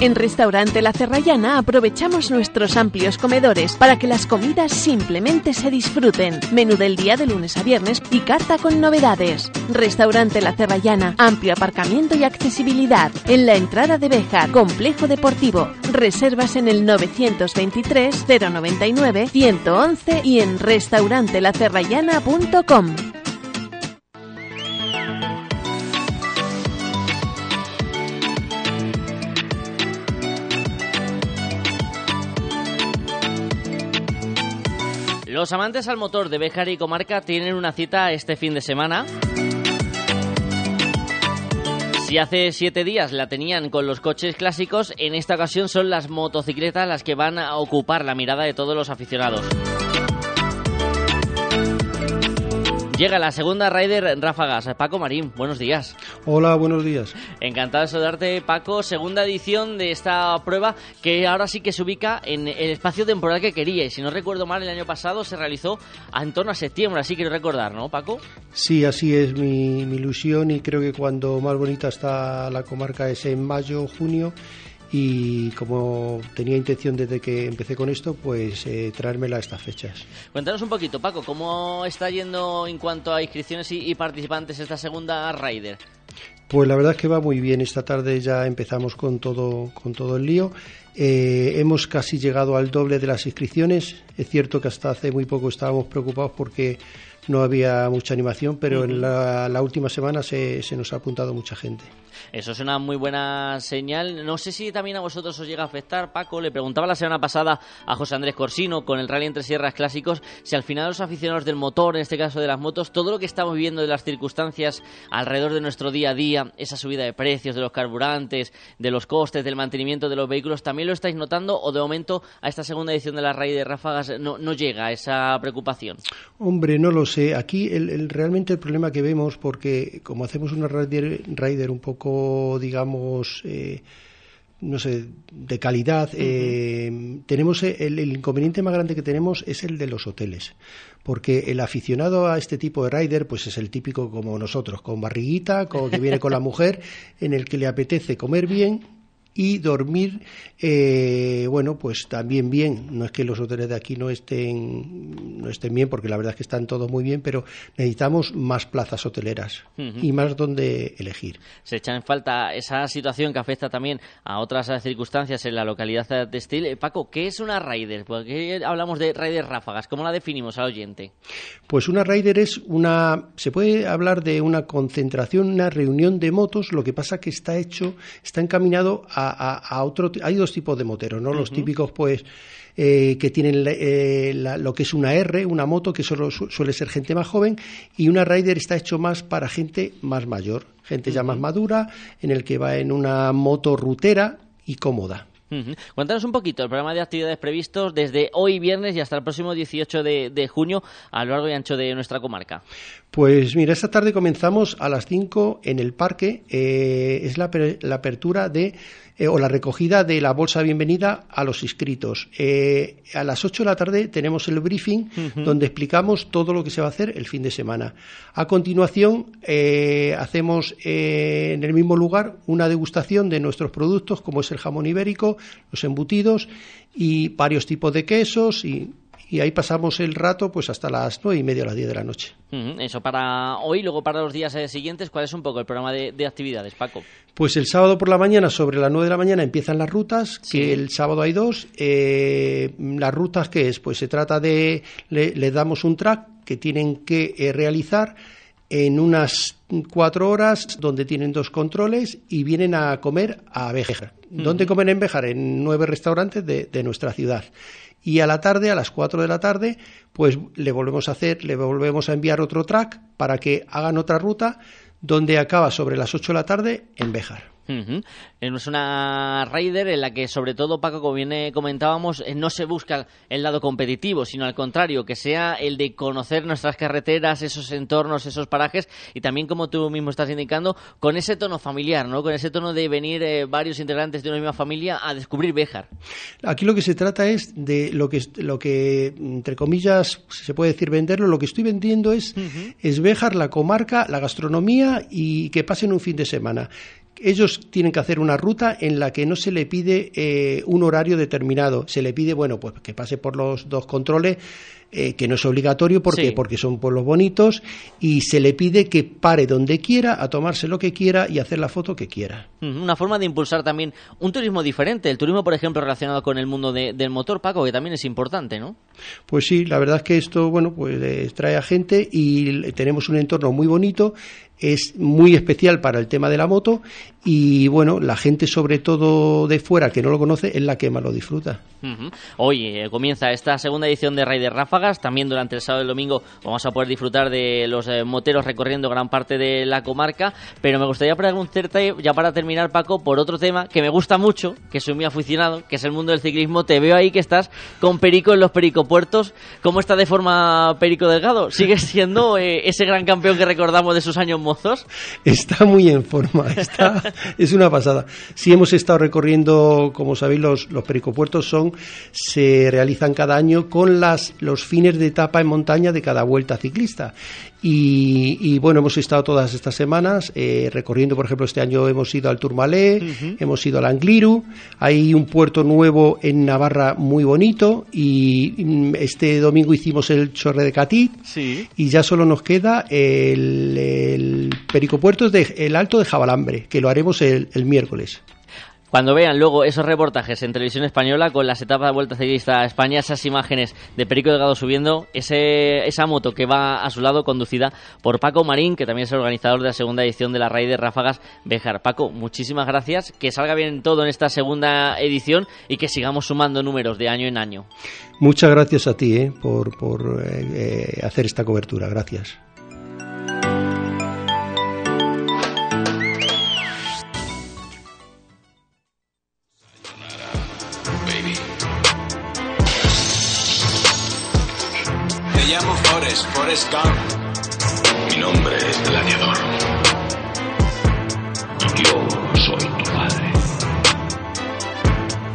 En Restaurante La Cerrallana aprovechamos nuestros amplios comedores para que las comidas simplemente se disfruten. Menú del día de lunes a viernes y carta con novedades. Restaurante La Cerrallana, amplio aparcamiento y accesibilidad. En la entrada de Bejar, complejo deportivo. Reservas en el 923 099 111 y en restaurantelacerrallana.com. Los amantes al motor de Béjar y Comarca tienen una cita este fin de semana. Si hace siete días la tenían con los coches clásicos, en esta ocasión son las motocicletas las que van a ocupar la mirada de todos los aficionados. Llega la segunda Rider Ráfagas. Paco Marín, buenos días. Hola, buenos días. Encantado de saludarte, Paco. Segunda edición de esta prueba que ahora sí que se ubica en el espacio temporal que quería. Y si no recuerdo mal, el año pasado se realizó en torno a septiembre, así quiero recordar, ¿no, Paco? Sí, así es mi, mi ilusión y creo que cuando más bonita está la comarca es en mayo, junio y como tenía intención desde que empecé con esto, pues eh, traérmela a estas fechas. Cuéntanos un poquito, Paco, ¿cómo está yendo en cuanto a inscripciones y, participantes esta segunda Rider? Pues la verdad es que va muy bien. Esta tarde ya empezamos con todo, con todo el lío. Eh, hemos casi llegado al doble de las inscripciones. Es cierto que hasta hace muy poco estábamos preocupados porque no había mucha animación, pero en la, última semana se, se nos ha apuntado mucha gente. Eso es una muy buena señal. No sé si también a vosotros os llega a afectar, Paco. Le preguntaba la semana pasada a José Andrés Corsino con el Rally Entre Sierras Clásicos si al final los aficionados del motor, en este caso de las motos, todo lo que estamos viviendo de las circunstancias alrededor de nuestro día a día, esa subida de precios de los carburantes, de los costes, del mantenimiento de los vehículos, ¿también lo estáis notando o de momento a esta segunda edición de la Rally de Ráfagas no, no llega esa preocupación? Hombre, no lo sé. Aquí el, realmente el problema que vemos, porque como hacemos una Rider, rider un poco digamos, eh, no sé, de calidad. Eh, tenemos el, inconveniente más grande que tenemos es el de los hoteles, porque el aficionado a este tipo de rider, pues es el típico como nosotros, con barriguita, con, que viene con la mujer, en el que le apetece comer bien, y dormir, eh, bueno, pues también bien. No es que los hoteles de aquí no estén, no estén bien, porque la verdad es que están todos muy bien, pero necesitamos más plazas hoteleras y más donde elegir. Se echa en falta esa situación que afecta también a otras circunstancias en la localidad de Estil. Eh, Paco, ¿qué es una Raider? Porque hablamos de Raider ráfagas. ¿Cómo la definimos al oyente? Pues una Raider es una, se puede hablar de una concentración, una reunión de motos, lo que pasa que está hecho, está encaminado a a, otro. Hay dos tipos de moteros, ¿no? Los típicos, pues. Eh, que tienen eh, lo que es una R, una moto, que solo suele ser gente más joven, y una Rider está hecho más para gente más mayor, gente ya más madura, en el que va en una moto rutera y cómoda. Cuéntanos un poquito el programa de actividades previstos desde hoy viernes y hasta el próximo 18 de, junio a lo largo y ancho de nuestra comarca. Pues mira, esta tarde comenzamos a las 5 en el parque. Eh, es la, la apertura de eh, o la recogida de la bolsa de bienvenida a los inscritos. Eh, a las 8 de la tarde tenemos el briefing donde explicamos todo lo que se va a hacer el fin de semana. A continuación eh, hacemos en el mismo lugar una degustación de nuestros productos como es el jamón ibérico, los embutidos y varios tipos de quesos y y ahí pasamos el rato pues hasta las nueve y media o las diez de la noche. Eso para hoy, luego para los días eh, siguientes, ¿cuál es un poco el programa de, actividades, Paco? Pues el sábado por la mañana, sobre las nueve de la mañana, empiezan las rutas, que el sábado hay dos. Eh, las rutas, ¿qué es? Pues se trata de, le, damos un track que tienen que eh, realizar en unas cuatro horas donde tienen dos controles y vienen a comer a Béjar. ¿Dónde comen en Béjar? En nueve restaurantes de, de nuestra ciudad y a la tarde, a las 4 de la tarde, pues le volvemos a hacer, le volvemos a enviar otro track para que hagan otra ruta donde acaba sobre las 8 de la tarde en Béjar. Es una Raider en la que, sobre todo, Paco, como bien comentábamos, eh, no se busca el lado competitivo, sino al contrario, que sea el de conocer nuestras carreteras, esos entornos, esos parajes, y también, como tú mismo estás indicando, con ese tono familiar, ¿no? Con ese tono de venir eh, varios integrantes de una misma familia a descubrir Béjar. Aquí lo que se trata es de lo que, lo que entre comillas, se puede decir venderlo, lo que estoy vendiendo es, es Béjar, la comarca, la gastronomía y que pasen un fin de semana ellos tienen que hacer una ruta en la que no se le pide eh, un horario determinado, se le pide, bueno, pues que pase por los dos controles, eh, que no es obligatorio porque, porque son pueblos bonitos, y se le pide que pare donde quiera, a tomarse lo que quiera y hacer la foto que quiera. Una forma de impulsar también un turismo diferente, el turismo, por ejemplo, relacionado con el mundo del motor, Paco, que también es importante, ¿no? Pues sí, la verdad es que esto, bueno, pues trae a gente y tenemos un entorno muy bonito es muy especial para el tema de la moto y bueno, la gente sobre todo de fuera que no lo conoce es la que más lo disfruta. Hoy eh, comienza esta segunda edición de Raider Rafa Ráfagas. También durante el sábado y el domingo vamos a poder disfrutar de los eh, moteros recorriendo gran parte de la comarca. Pero me gustaría preguntarte, ya para terminar, Paco, por otro tema que me gusta mucho, que soy muy aficionado, que es el mundo del ciclismo. Te veo ahí que estás con Perico en los Pericopuertos. ¿Cómo está de forma Perico Delgado? ¿Sigues siendo eh, ese gran campeón que recordamos de sus años mozos? Está muy en forma, está, es una pasada. Sí hemos estado recorriendo, como sabéis, los, los pericopuertos son, se realizan cada año con las, los fines de etapa en montaña de cada vuelta ciclista. Y, bueno, hemos estado todas estas semanas eh, recorriendo, por ejemplo, este año hemos ido al Turmalé, hemos ido al Angliru, hay un puerto nuevo en Navarra muy bonito y mm, este domingo hicimos el Chorre de Catit y ya solo nos queda el, el Pericopuerto de el Alto de Jabalambre, que lo haremos el, el miércoles. Cuando vean luego esos reportajes en televisión española con las etapas de vuelta ciclista a España, esas imágenes de Perico Delgado subiendo, ese, esa moto que va a su lado conducida por Paco Marín, que también es el organizador de la segunda edición de la Raíz de Ráfagas Bejar. Paco, muchísimas gracias, que salga bien todo en esta segunda edición y que sigamos sumando números de año en año. Muchas gracias a ti eh, por, por eh, eh, hacer esta cobertura. Gracias. Llamo Forrest. Mi nombre es Gladiador. Yo soy tu padre.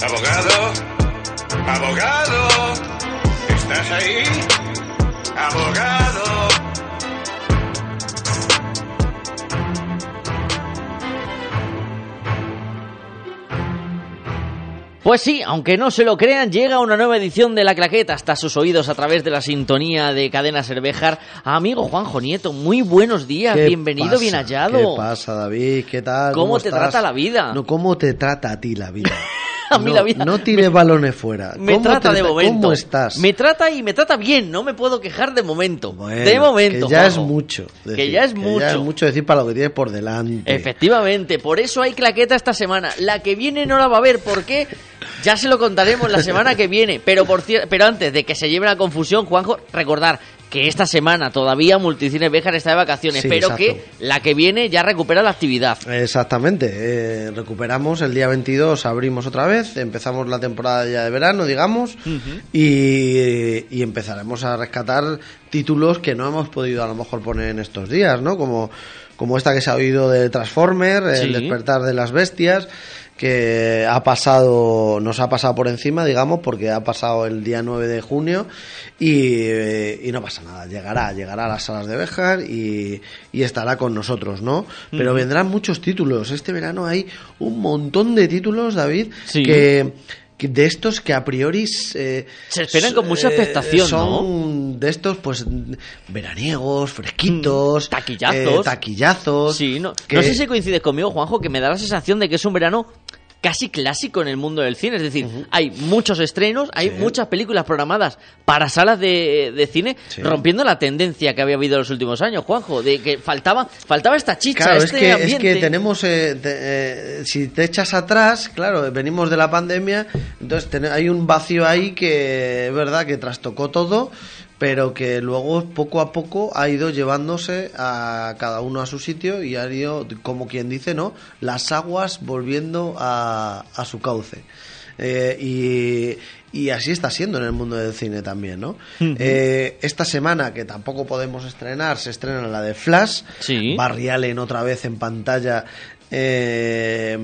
Abogado, abogado, ¿estás ahí? Abogado. Pues sí, aunque no se lo crean, llega una nueva edición de La Claqueta hasta sus oídos a través de la sintonía de Cadena Cervejar. Amigo Juanjo Nieto, muy buenos días, bienvenido, bien hallado. ¿Qué pasa, David? ¿Qué tal? ¿Cómo, te trata la vida? No, ¿cómo te trata a ti la vida? a mí no, la vida. No tires balones fuera. Me trata de momento. ¿Cómo estás? Me trata y me trata bien, no me puedo quejar de momento. de momento. Que ya Juanjo. es mucho. que ya es que mucho. Ya es mucho decir para lo que tienes por delante. Efectivamente, por eso hay claqueta esta semana. La que viene no la va a ver, ¿por qué? Ya se lo contaremos la semana que viene. Pero, por pero antes de que se lleve la confusión, Juanjo, recordar que esta semana todavía Multicine Béjar está de vacaciones, Sí, pero exacto. que la que viene ya recupera la actividad. Exactamente, eh, recuperamos el día 22, abrimos otra vez, empezamos la temporada ya de verano, digamos, y, y empezaremos a rescatar títulos que no hemos podido a lo mejor poner en estos días, ¿no? Como, como esta que se ha oído de Transformer, El despertar de las bestias, que ha pasado, nos ha pasado por encima, digamos, porque ha pasado el día 9 de junio y, eh, y no pasa nada, llegará, llegará a las salas de Béjar y, y estará con nosotros, ¿no? Pero vendrán muchos títulos. Este verano hay un montón de títulos, David, Sí. que de estos que a priori eh, Se esperan con mucha eh, expectación, ¿no? son de estos, pues, veraniegos, fresquitos, taquillazos. eh, taquillazos. Sí, no, que- no sé si coincides conmigo, Juanjo, que me da la sensación de que es un verano casi clásico en el mundo del cine. Es decir, hay muchos estrenos, hay muchas películas programadas para salas de, de cine, rompiendo la tendencia que había habido en los últimos años, Juanjo, de que faltaba, faltaba esta chicha, Claro, este es, que, es ambiente. que tenemos, eh, te- eh, si te echas atrás, claro, venimos de la pandemia, entonces ten- hay un vacío ahí que es verdad que trastocó todo, pero que luego poco a poco ha ido llevándose a cada uno a su sitio y ha ido, como quien dice, ¿no? Las aguas volviendo a, a su cauce. Eh, y, y así está siendo en el mundo del cine también, ¿no? Eh, esta semana, que tampoco podemos estrenar, se estrena la de Flash. Sí. Barry Allen otra vez en pantalla. Eh,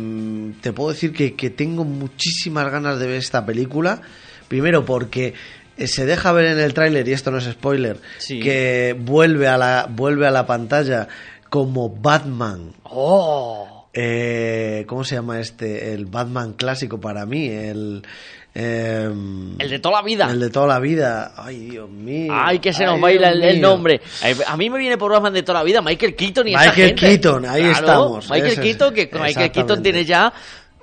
te puedo decir que, que tengo muchísimas ganas de ver esta película. Primero porque se deja ver en el tráiler, y esto no es spoiler, Sí. que vuelve a la, vuelve a la pantalla como Batman. ¡Oh! Eh, ¿Cómo se llama este? El Batman clásico para mí. El, em, El de toda la vida. el de toda la vida. Ay, Dios mío. Ay, que se nos Ay, baila el, nombre. Eh, A mí me viene por Batman de toda la vida Michael Keaton y esa Michael gente. Keaton, ahí Claro, estamos. Michael Ese es. Keaton, que Michael Keaton tiene ya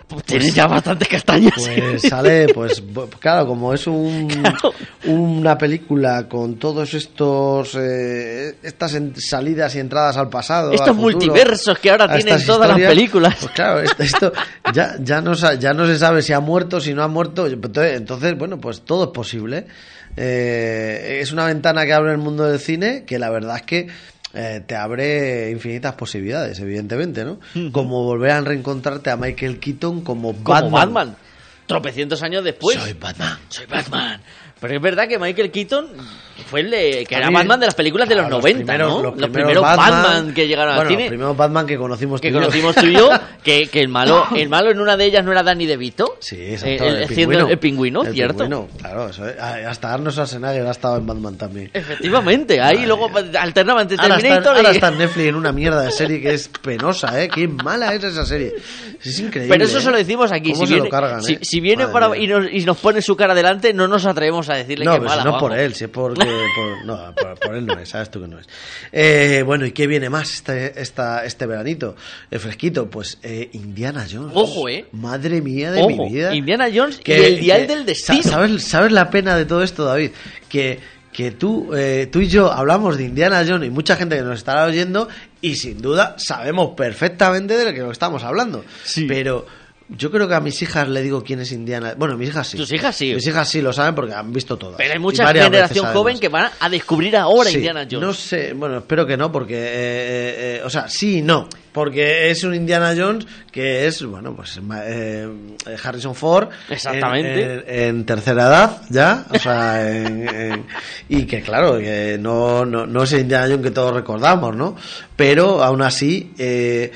Pues tienes ya bastantes castañas. Pues sale, pues claro, como es un, una película con todos estos eh, estas en- salidas y entradas al pasado, Estos al futuro, multiversos que ahora tienen todas las películas. Pues claro, esto, esto ya ya no ya no se sabe si ha muerto, si no ha muerto, entonces, entonces, bueno, pues todo es posible. Eh, es una ventana que abre el mundo del cine que la verdad es que eh, te abre infinitas posibilidades, evidentemente, ¿no? Como volver a reencontrarte a Michael Keaton como Como Batman. Batman. Tropecientos años después. Soy Batman. Soy Batman. Pero es verdad que Michael Keaton fue el de, que A era mí- Batman de las películas de los Claro, 90, primeros- ¿no? Los Los primeros, Batman, que llegaron bueno, al cine. Los primeros Batman que conocimos que tú y conocimos tú y yo, que, que el malo, el malo en una de ellas no era Danny DeVito. Sí, Eh, exacto, el- el haciendo pingüino. el pingüino, El cierto. pingüino, claro, eso es. Ah, hasta Arnold Schwarzenegger ha estado en Batman también. Efectivamente, ahí luego alternaban entre Ahora está, Terminator ahora y... está en Netflix en una mierda de serie que es penosa, ¿eh? Qué mala es esa serie. Es increíble. Pero eso ¿eh? se lo decimos aquí. ¿Cómo Si se viene, lo cargan, si, eh? si viene para, y, nos, y nos pone su cara delante, no nos atrevemos a decirle No, que mala. no es por él, si es porque. por- no, por, por él no es, sabes tú que no es. Eh, bueno, ¿y qué viene más este, esta, este veranito? El fresquito, pues eh, Indiana Jones. Ojo, ¿eh? Madre mía de Ojo, mi vida. Indiana Jones Que- y el dial que- del destino. sa- ¿sabes, ¿Sabes la pena de todo esto, David? Que, que tú, eh, tú y yo hablamos de Indiana Jones y mucha gente que nos estará oyendo y sin duda sabemos perfectamente de lo que nos estamos hablando. Pero yo creo que a mis hijas le digo quién es Indiana. Bueno, mis hijas sí. Tus hijas sí. Mis hijas sí lo saben porque han visto todo. Pero hay mucha generación joven que van a descubrir ahora Sí, Indiana Jones. No sé, bueno, espero que no, porque, eh, eh, eh, o sea, sí y no, porque es un Indiana Jones que es, bueno, pues eh, eh, Harrison Ford. Exactamente. En, en- en tercera edad, ya, o sea, en- y que claro, que no, no, no es el Indiana Jones que todos recordamos, ¿no? Pero aún así, eh,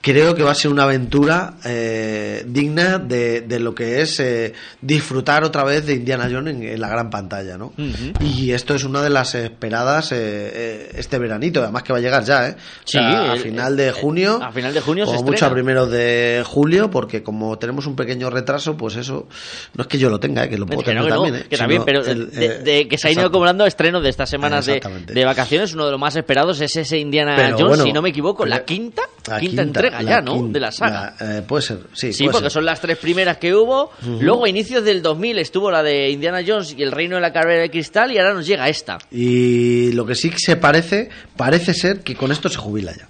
creo que va a ser una aventura eh, digna de, de lo que es eh, disfrutar otra vez de Indiana Jones en, en la gran pantalla, ¿no? Y esto es una de las esperadas eh, este veranito, además que va a llegar ya, ¿eh? O Sí, sea, a final de junio. a final de junio se Como mucho estrena. a primeros de julio, porque como tenemos un pequeño retraso, pues eso, no es que yo lo tenga, ¿eh? que lo puedo que no, tener no, también, ¿eh? que también, pero el- de, de que se ha ido acumulando estrenos de estas semanas de, de vacaciones, uno de los más esperados es ese Indiana Pero Jones, bueno, si no me equivoco, la quinta, La quinta, entrega la ya, ¿no? quinta, de la saga. la- eh, puede ser, sí. Sí, puede porque ser. son las tres primeras que hubo. Luego, a inicios del 2000, estuvo la de Indiana Jones y el Reino de la Carrera de Cristal. Y ahora nos llega esta. Y lo que sí que se parece, parece ser que con esto se jubila ya.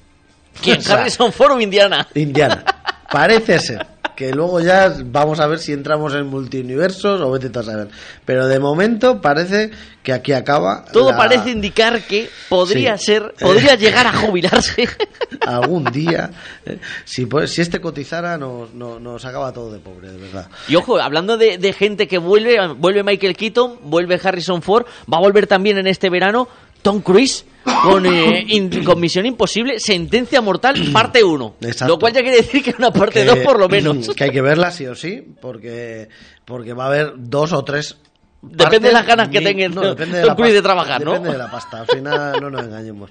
¿Quién? O sea, Harrison Ford o Indiana? Indiana. Parece ser. Que luego ya vamos a ver si entramos en multiuniversos o vete a saber. Pero de momento parece que aquí acaba. Todo la- parece indicar que podría Sí. ser, podría llegar a jubilarse. algún día. eh, Si, pues, si este cotizara, nos, nos, nos acaba todo de pobre, de verdad. Y ojo, hablando de, de gente que vuelve, vuelve Michael Keaton, vuelve Harrison Ford, va a volver también en este verano Tom Cruise con, eh, in- con Misión Imposible, Sentencia Mortal, parte 1. Exacto. Lo cual ya quiere decir que una parte Que- 2 por lo menos. Que hay que verla sí o sí, porque, porque va a haber dos o tres. Depende de las ganas que ni- tenga no, depende de Tom la Cruise de pasta, trabajar, ¿no? Depende de la pasta. Al final no nos engañemos.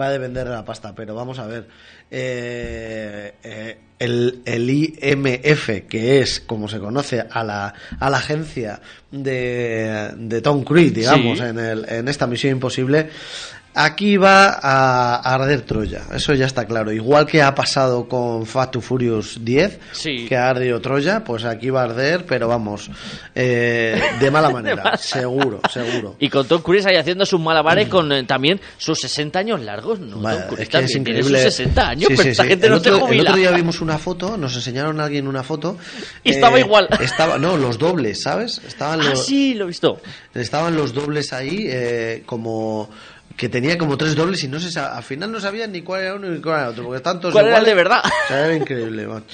Va a depender de la pasta, pero vamos a ver. Eh, eh, el, el IMF, que es como se conoce a la, a la agencia de, de Tom Cruise, digamos, Sí. en, el, en esta misión imposible, Aquí va a, arder Troya, eso ya está claro. Igual que ha pasado con Fast to Furious 10, Sí. que ha ardido Troya, pues aquí va a arder, pero vamos, eh, de mala manera, seguro, seguro. Y con Tom Cruise ahí haciendo sus malabares con eh, también sus 60 años largos, ¿no? Vaya, Tom Cruise es que es tiene increíble. sus 60 años, Sí, pero sí, esta gente el no otro, se El jubila. otro día vimos una foto, nos enseñaron a alguien una foto. Y estaba igual. Estaba, no, los dobles, ¿sabes? Estaban Ah, los, sí, lo he visto. Estaban los dobles ahí, eh, como que tenía como tres dobles y no se sa- al final no sabían ni cuál era uno ni cuál era otro, porque están todos ¿Cuál era el de verdad? O sea, era increíble, man.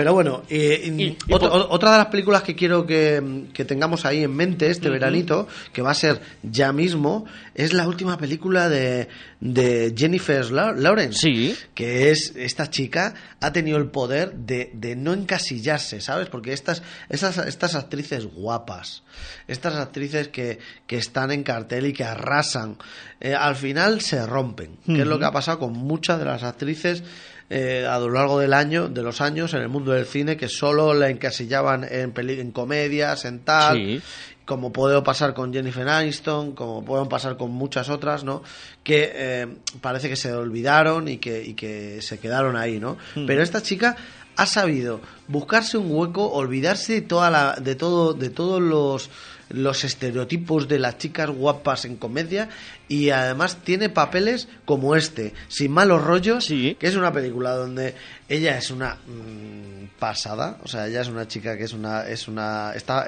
Pero bueno, eh, Y- y otra, por- o- otra de las películas que quiero que, que tengamos ahí en mente este veranito, que va a ser ya mismo, es la última película de, de Jennifer Lawrence. Sí. Que es, esta chica ha tenido el poder de, de no encasillarse, ¿sabes? Porque estas, estas, estas actrices guapas, estas actrices que, que están en cartel y que arrasan, eh, al final se rompen, que es lo que ha pasado con muchas de las actrices eh, a lo largo del año, de los años en el mundo del cine, que solo la encasillaban en, peli- en comedias, en tal, Sí. como puede pasar con Jennifer Aniston, como pueden pasar con muchas otras, ¿no? Que eh, parece que se olvidaron y que, y que se quedaron ahí, ¿no? Mm. Pero esta chica ha sabido buscarse un hueco, olvidarse de toda la, de todo, de todos los los estereotipos de las chicas guapas en comedia y además tiene papeles como este, sin malos rollos, que es una película donde ella es una mm, pasada, o sea, ella es una chica que es una es una está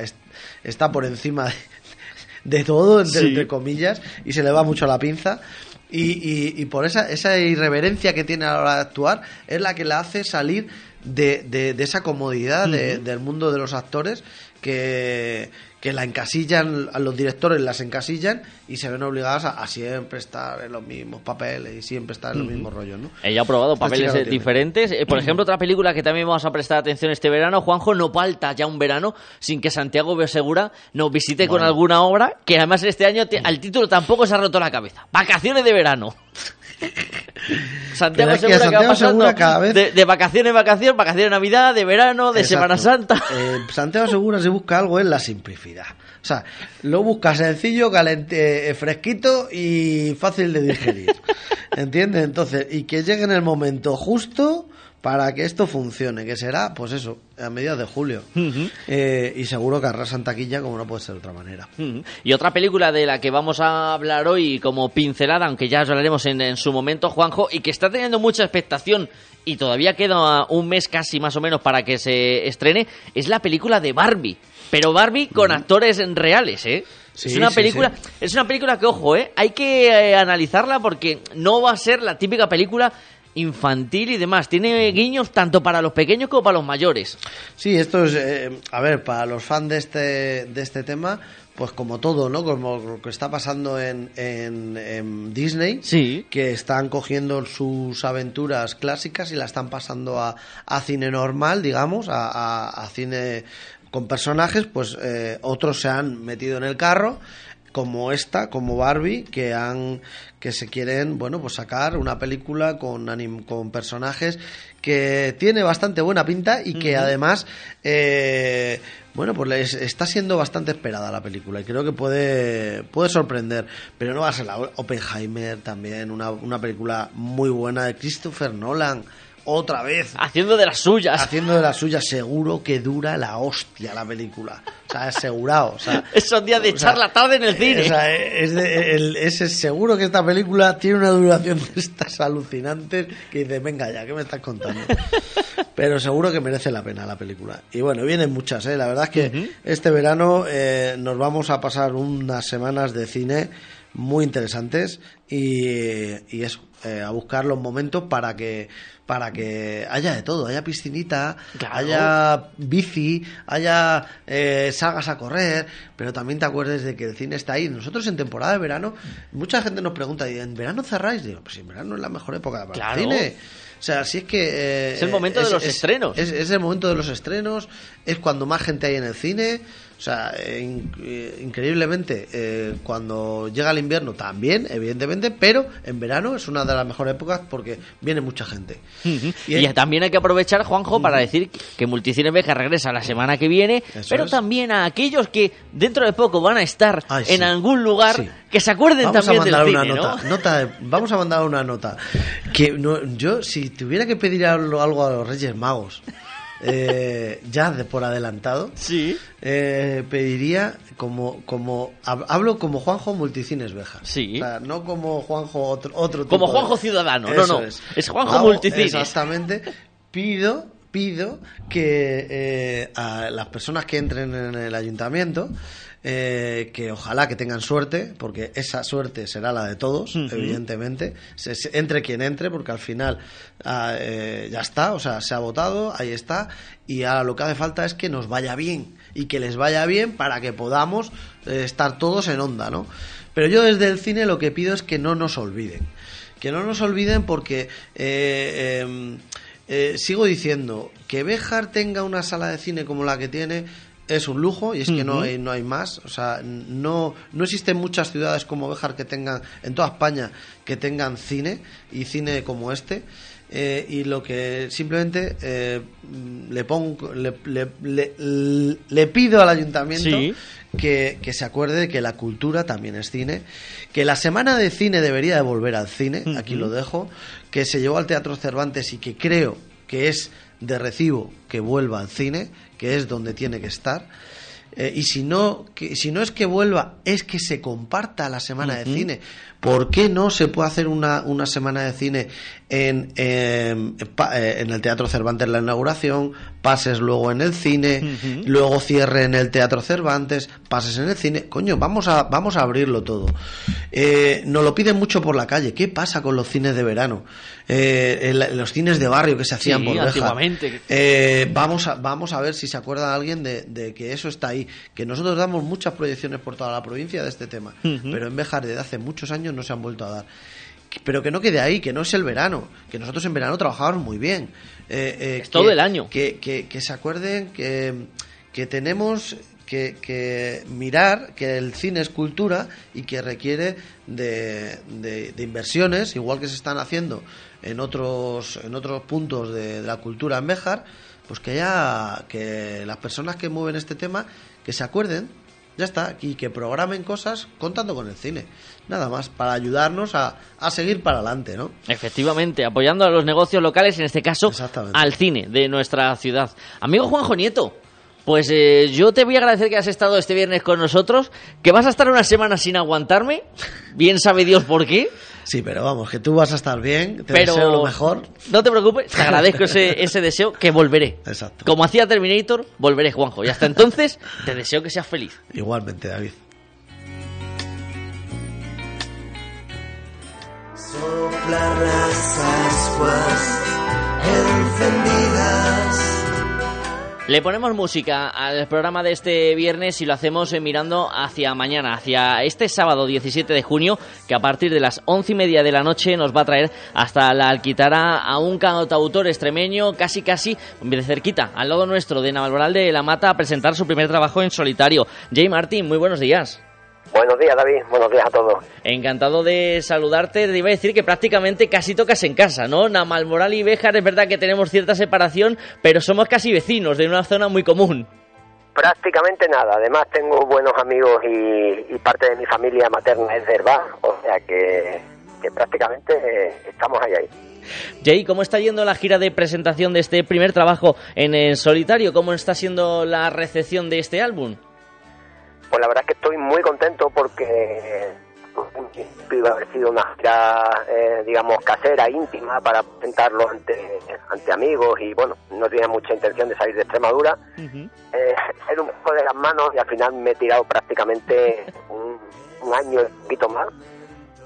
está por encima de, de todo entre, Sí. entre comillas y se le va mucho la pinza. Y, y- y por esa, esa irreverencia que tiene a la hora de actuar es la que la hace salir de, de- de esa comodidad de- del mundo de los actores que, que la encasillan, a los directores las encasillan y se ven obligadas a, a siempre estar en los mismos papeles y siempre estar en los mismos rollos, ¿no? Ella ha probado Esta papeles eh, diferentes. Eh, por ejemplo, otra película que también vamos a prestar atención este verano, Juanjo, no falta ya un verano sin que Santiago Segura nos visite con alguna obra que además este año te- al título tampoco se ha roto la cabeza. Vacaciones de verano. Santiago que Segura va cada vez- de, de vacaciones en vacación, vacaciones de Navidad, de verano, de Exacto. Semana Santa. Eh, Santiago Segura se busca algo en la simplicidad. O sea, lo busca sencillo, calente, eh, fresquito y fácil de digerir. ¿Entiendes? Entonces, y que llegue en el momento justo para que esto funcione, que será, pues eso, a mediados de julio. Eh, y seguro que arrasan taquilla como no puede ser de otra manera. Y otra película de la que vamos a hablar hoy como pincelada, aunque ya os hablaremos en, en su momento, Juanjo, y que está teniendo mucha expectación y todavía queda un mes casi más o menos para que se estrene, es la película de Barbie. Pero Barbie con actores reales, ¿eh? Sí, es una sí, película, sí. es una película que ojo, ¿eh? Hay que eh, analizarla porque no va a ser la típica película infantil y demás. Tiene guiños tanto para los pequeños como para los mayores. Sí, esto es, eh, a ver, para los fans de este, de este tema, pues como todo, ¿no? Como lo que está pasando en, en, en Disney, sí. que están cogiendo sus aventuras clásicas y la están pasando a, a cine normal, digamos, a, a- a cine con personajes, pues eh, otros se han metido en el carro como esta, como Barbie, que han que se quieren, bueno, pues sacar una película con anim- con personajes que tiene bastante buena pinta y que además eh, bueno, pues les está siendo bastante esperada la película y creo que puede puede sorprender, pero no va a ser la Oppenheimer también, una, una película muy buena de Christopher Nolan. Otra vez. Haciendo de las suyas. Haciendo de las suyas. Seguro que dura la hostia la película. O sea, asegurado. O sea, Esos días de o sea, echar la tarde en el cine. o sea, es, de- el- es seguro que esta película tiene una duración de estas alucinantes que dices, venga ya, ¿qué me estás contando? Pero seguro que merece la pena la película. Y bueno, vienen muchas, ¿eh? La verdad es que este verano eh, nos vamos a pasar unas semanas de cine muy interesantes y, y eso, eh, a buscar los momentos para que para que haya de todo, haya piscinita, Claro. haya bici, haya eh, salgas a correr, pero también te acuerdes de que el cine está ahí. Nosotros en temporada de verano, mucha gente nos pregunta, ¿y en verano cerráis? Digo, pues en verano es la mejor época para Claro. el cine. O sea, si es que... eh, Es el momento de los estrenos. Es, es el momento de los estrenos, es cuando más gente hay en el cine. O sea, eh, in- eh, increíblemente, eh, cuando llega el invierno también, evidentemente, pero en verano es una de las mejores épocas porque viene mucha gente. Y también hay que aprovechar, Juanjo, para decir que Multicine Beja regresa la semana que viene, Eso pero es. también a aquellos que dentro de poco van a estar Ay, sí. en algún lugar Sí. que se acuerden Vamos a también del mandar cine, una ¿no? nota, nota de- vamos a mandar una nota. Que no- yo, si tuviera que pedir algo, algo a los Reyes Magos, eh, ya de por adelantado, sí. eh, pediría como, como hab- hablo como Juanjo Multicines Beja. Sí. O sea, no como Juanjo otro, otro Como tipo de- Juanjo Ciudadano, no, Eso no. Es, Es Juanjo Hago- Multicines. Exactamente. Pido, pido que eh, a las personas que entren en el ayuntamiento eh, que ojalá que tengan suerte, porque esa suerte será la de todos, evidentemente, se- se- entre quien entre, porque al final ah, eh, ya está, o sea, se ha votado, ahí está, y ahora lo que hace falta es que nos vaya bien, y que les vaya bien para que podamos eh, estar todos en onda, ¿no? Pero yo desde el cine lo que pido es que no nos olviden, que no nos olviden porque... eh, em, sigo diciendo que Béjar tenga una sala de cine como la que tiene es un lujo y es que no hay, no hay más. O sea, no, no existen muchas ciudades como Béjar que tengan, en toda España, que tengan cine y cine como este. Eh, y lo que simplemente eh, le pongo, le, le- le- le pido al ayuntamiento Sí. que, que se acuerde de que la cultura también es cine, que la semana de cine debería de volver al cine, aquí lo dejo, que se llevó al Teatro Cervantes y que creo que es de recibo que vuelva al cine, que es donde tiene que estar. Eh, y si no, que, si no es que vuelva, es que se comparta la semana de cine. ¿Por qué no se puede hacer una, una semana de cine en, en, eh, en el Teatro Cervantes la inauguración, pases luego en el cine, luego cierre en el Teatro Cervantes, pases en el cine? Coño, vamos a, vamos a abrirlo todo. Eh, nos lo piden mucho por la calle. ¿Qué pasa con los cines de verano? Eh, los cines de barrio que se hacían Sí, por antiguamente. Eh, vamos, a, vamos a ver si se acuerda alguien de, de que eso está ahí. Que nosotros damos muchas proyecciones por toda la provincia de este tema, pero en Béjar desde hace muchos años no se han vuelto a dar. Pero que no quede ahí, que no es el verano, que nosotros en verano trabajábamos muy bien. Eh, eh, Es que- todo el año. Que, que- que se acuerden que, que tenemos que, que mirar que el cine es cultura y que requiere de, de- de inversiones, igual que se están haciendo en otros, en otros puntos de, de la cultura en Béjar, pues que haya que las personas que mueven este tema que se acuerden, ya está, y que programen cosas contando con el cine. Nada más, para ayudarnos a, a seguir para adelante, ¿no? Efectivamente, apoyando a los negocios locales, en este caso al cine de nuestra ciudad. Amigo Juanjo Nieto, pues eh, yo te voy a agradecer que has estado este viernes con nosotros, que vas a estar una semana sin aguantarme, bien sabe Dios por qué. Sí, pero vamos, que tú vas a estar bien, te Pero deseo lo mejor. No te preocupes, te agradezco ese, ese deseo que volveré. Exacto. Como hacía Terminator, volveré, Juanjo. Y hasta entonces, te deseo que seas feliz. Igualmente, David. Soplar las ascuas encendidas. Le ponemos música al programa de este viernes y lo hacemos eh, mirando hacia mañana, hacia este sábado 17 de junio, que a partir de las once y media de la noche nos va a traer hasta la Alquitara a un cantautor extremeño casi casi de cerquita, al lado nuestro de Navalmoral de la Mata, a presentar su primer trabajo en solitario. Jay Martín, muy buenos días. Buenos días, David. Buenos días a todos. Encantado de saludarte. Te iba a decir que prácticamente casi tocas en casa, ¿no? Namalmoral y Béjar es verdad que tenemos cierta separación, pero somos casi vecinos de una zona muy común. Prácticamente nada. Además, tengo buenos amigos y, y parte de mi familia materna es de o sea que, que prácticamente eh, estamos ahí ahí. Jay, ¿cómo está yendo la gira de presentación de este primer trabajo en el solitario? ¿Cómo está siendo la recepción de este álbum? Pues la verdad es que estoy muy contento porque eh, iba a haber sido una gira, eh, digamos, casera, íntima, para presentarlo ante, ante amigos y bueno, no tenía mucha intención de salir de Extremadura. Eh, era un poco de las manos y al final me he tirado prácticamente un, un año y un poquito más.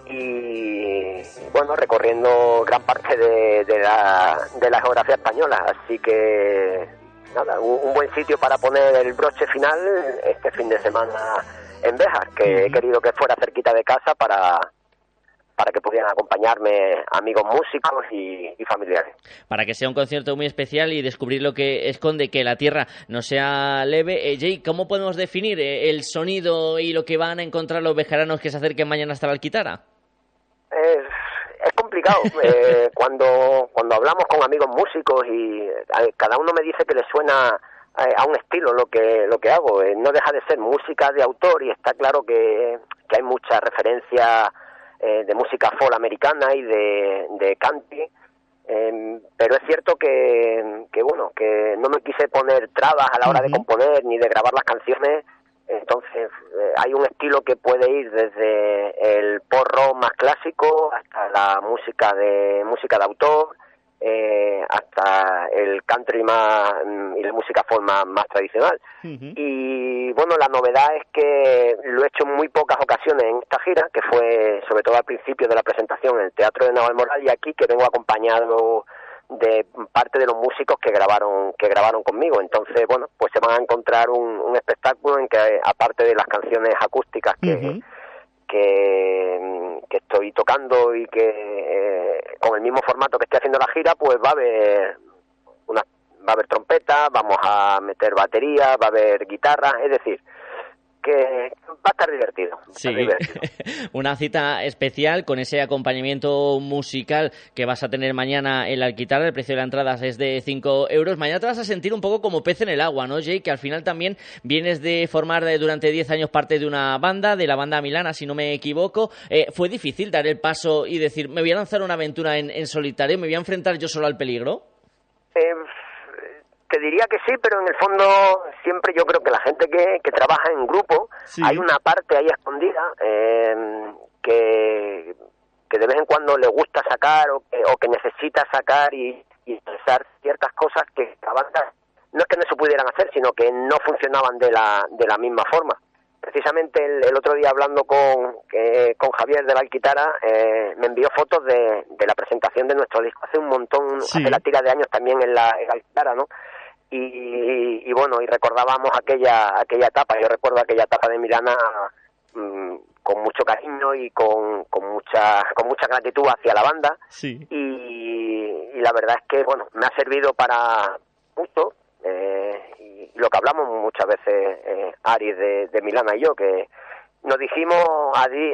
Y bueno, recorriendo gran parte de, de la, de la geografía española. Así que nada, un, un buen sitio para poner el broche final este fin de semana en Béjar, que he querido que fuera cerquita de casa para, para que pudieran acompañarme amigos músicos y, y familiares. Para que sea un concierto muy especial y descubrir lo que esconde que la tierra no sea leve. Eh, Jay, ¿cómo podemos definir eh, el sonido y lo que van a encontrar los bejaranos que se acerquen mañana hasta la Alquitara? Es, es complicado. eh, cuando, cuando hablamos con amigos músicos y cada uno me dice que le suena eh, a un estilo lo que, lo que hago. Eh, no deja de ser música de autor y está claro que, que hay mucha referencia eh, de música folk americana y de, de country. Eh, pero es cierto que, que, bueno, que no me quise poner trabas a la hora de componer ni de grabar las canciones. Entonces, eh, hay un estilo que puede ir desde el pop rock más clásico hasta la música de música de autor, eh, hasta el country más mm, y la música folk más, más tradicional. Y bueno, la novedad es que lo he hecho en muy pocas ocasiones en esta gira, que fue sobre todo al principio de la presentación en el Teatro de Navalmoral y aquí que vengo acompañado de parte de los músicos que grabaron que grabaron conmigo. Entonces bueno pues se van a encontrar un, un espectáculo en que aparte de las canciones acústicas que que, que estoy tocando y que eh, con el mismo formato que estoy haciendo la gira pues va a haber una va a haber trompeta vamos a meter batería va a haber guitarra es decir que va a estar divertido. Sí, divertido. una cita especial con ese acompañamiento musical que vas a tener mañana en la Alquitara. El precio de la entrada es de 5 euros. Mañana te vas a sentir un poco como pez en el agua, ¿no, Jay? Que al final también vienes de formar de- durante 10 años parte de una banda, de la banda Milana, si no me equivoco. Eh, ¿Fue difícil dar el paso y decir, me voy a lanzar una aventura en, en solitario, me voy a enfrentar yo solo al peligro? Eh, Te diría que sí, pero en el fondo siempre yo creo que la gente que, que trabaja en grupo, hay una parte ahí escondida eh, que, que de vez en cuando le gusta sacar o que, o que necesita sacar y, y expresar ciertas cosas que la banda no es que no se pudieran hacer, sino que no funcionaban de la, de la misma forma. Precisamente el, el otro día hablando con, eh, con Javier de la Alquitara, eh, me envió fotos de, de la presentación de nuestro disco hace un montón, Sí. hace la tira de años también en la, en la Alquitara, ¿no? Y, y, bueno, y recordábamos aquella, aquella etapa, yo recuerdo aquella etapa de Milana mm, con mucho cariño y con, con mucha con mucha gratitud hacia la banda. Sí. y, y la verdad es que bueno me ha servido para mucho eh, y lo que hablamos muchas veces eh, Ari de, de Milana y yo que nos dijimos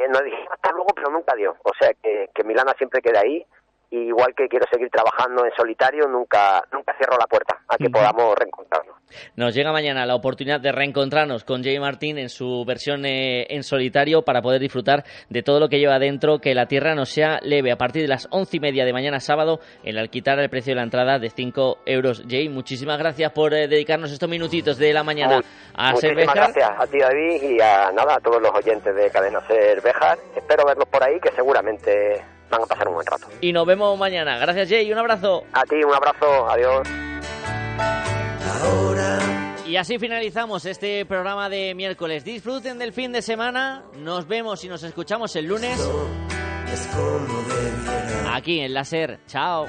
nos dijimos hasta luego pero nunca dio o sea que, que Milana siempre queda ahí y igual que quiero seguir trabajando en solitario nunca nunca cierro la puerta a que podamos reencontrarnos Nos llega mañana la oportunidad de reencontrarnos con Jay Martín en su versión eh, en solitario para poder disfrutar de todo lo que lleva dentro, que la tierra no sea leve. A partir de las once y media de mañana sábado, en la Alquitar el precio de la entrada de 5 euros. Jay, muchísimas gracias por eh, dedicarnos estos minutitos de la mañana a ser Bejar. gracias a ti David y a nada a todos los oyentes de Cadena Ser Bejar. Espero verlos por ahí que seguramente van a pasar un buen rato. Y nos vemos mañana. Gracias, Jay. Un abrazo. A ti un abrazo, adiós. Y así finalizamos este programa de miércoles. Disfruten del fin de semana. Nos vemos y nos escuchamos el lunes aquí en Láser. Chao.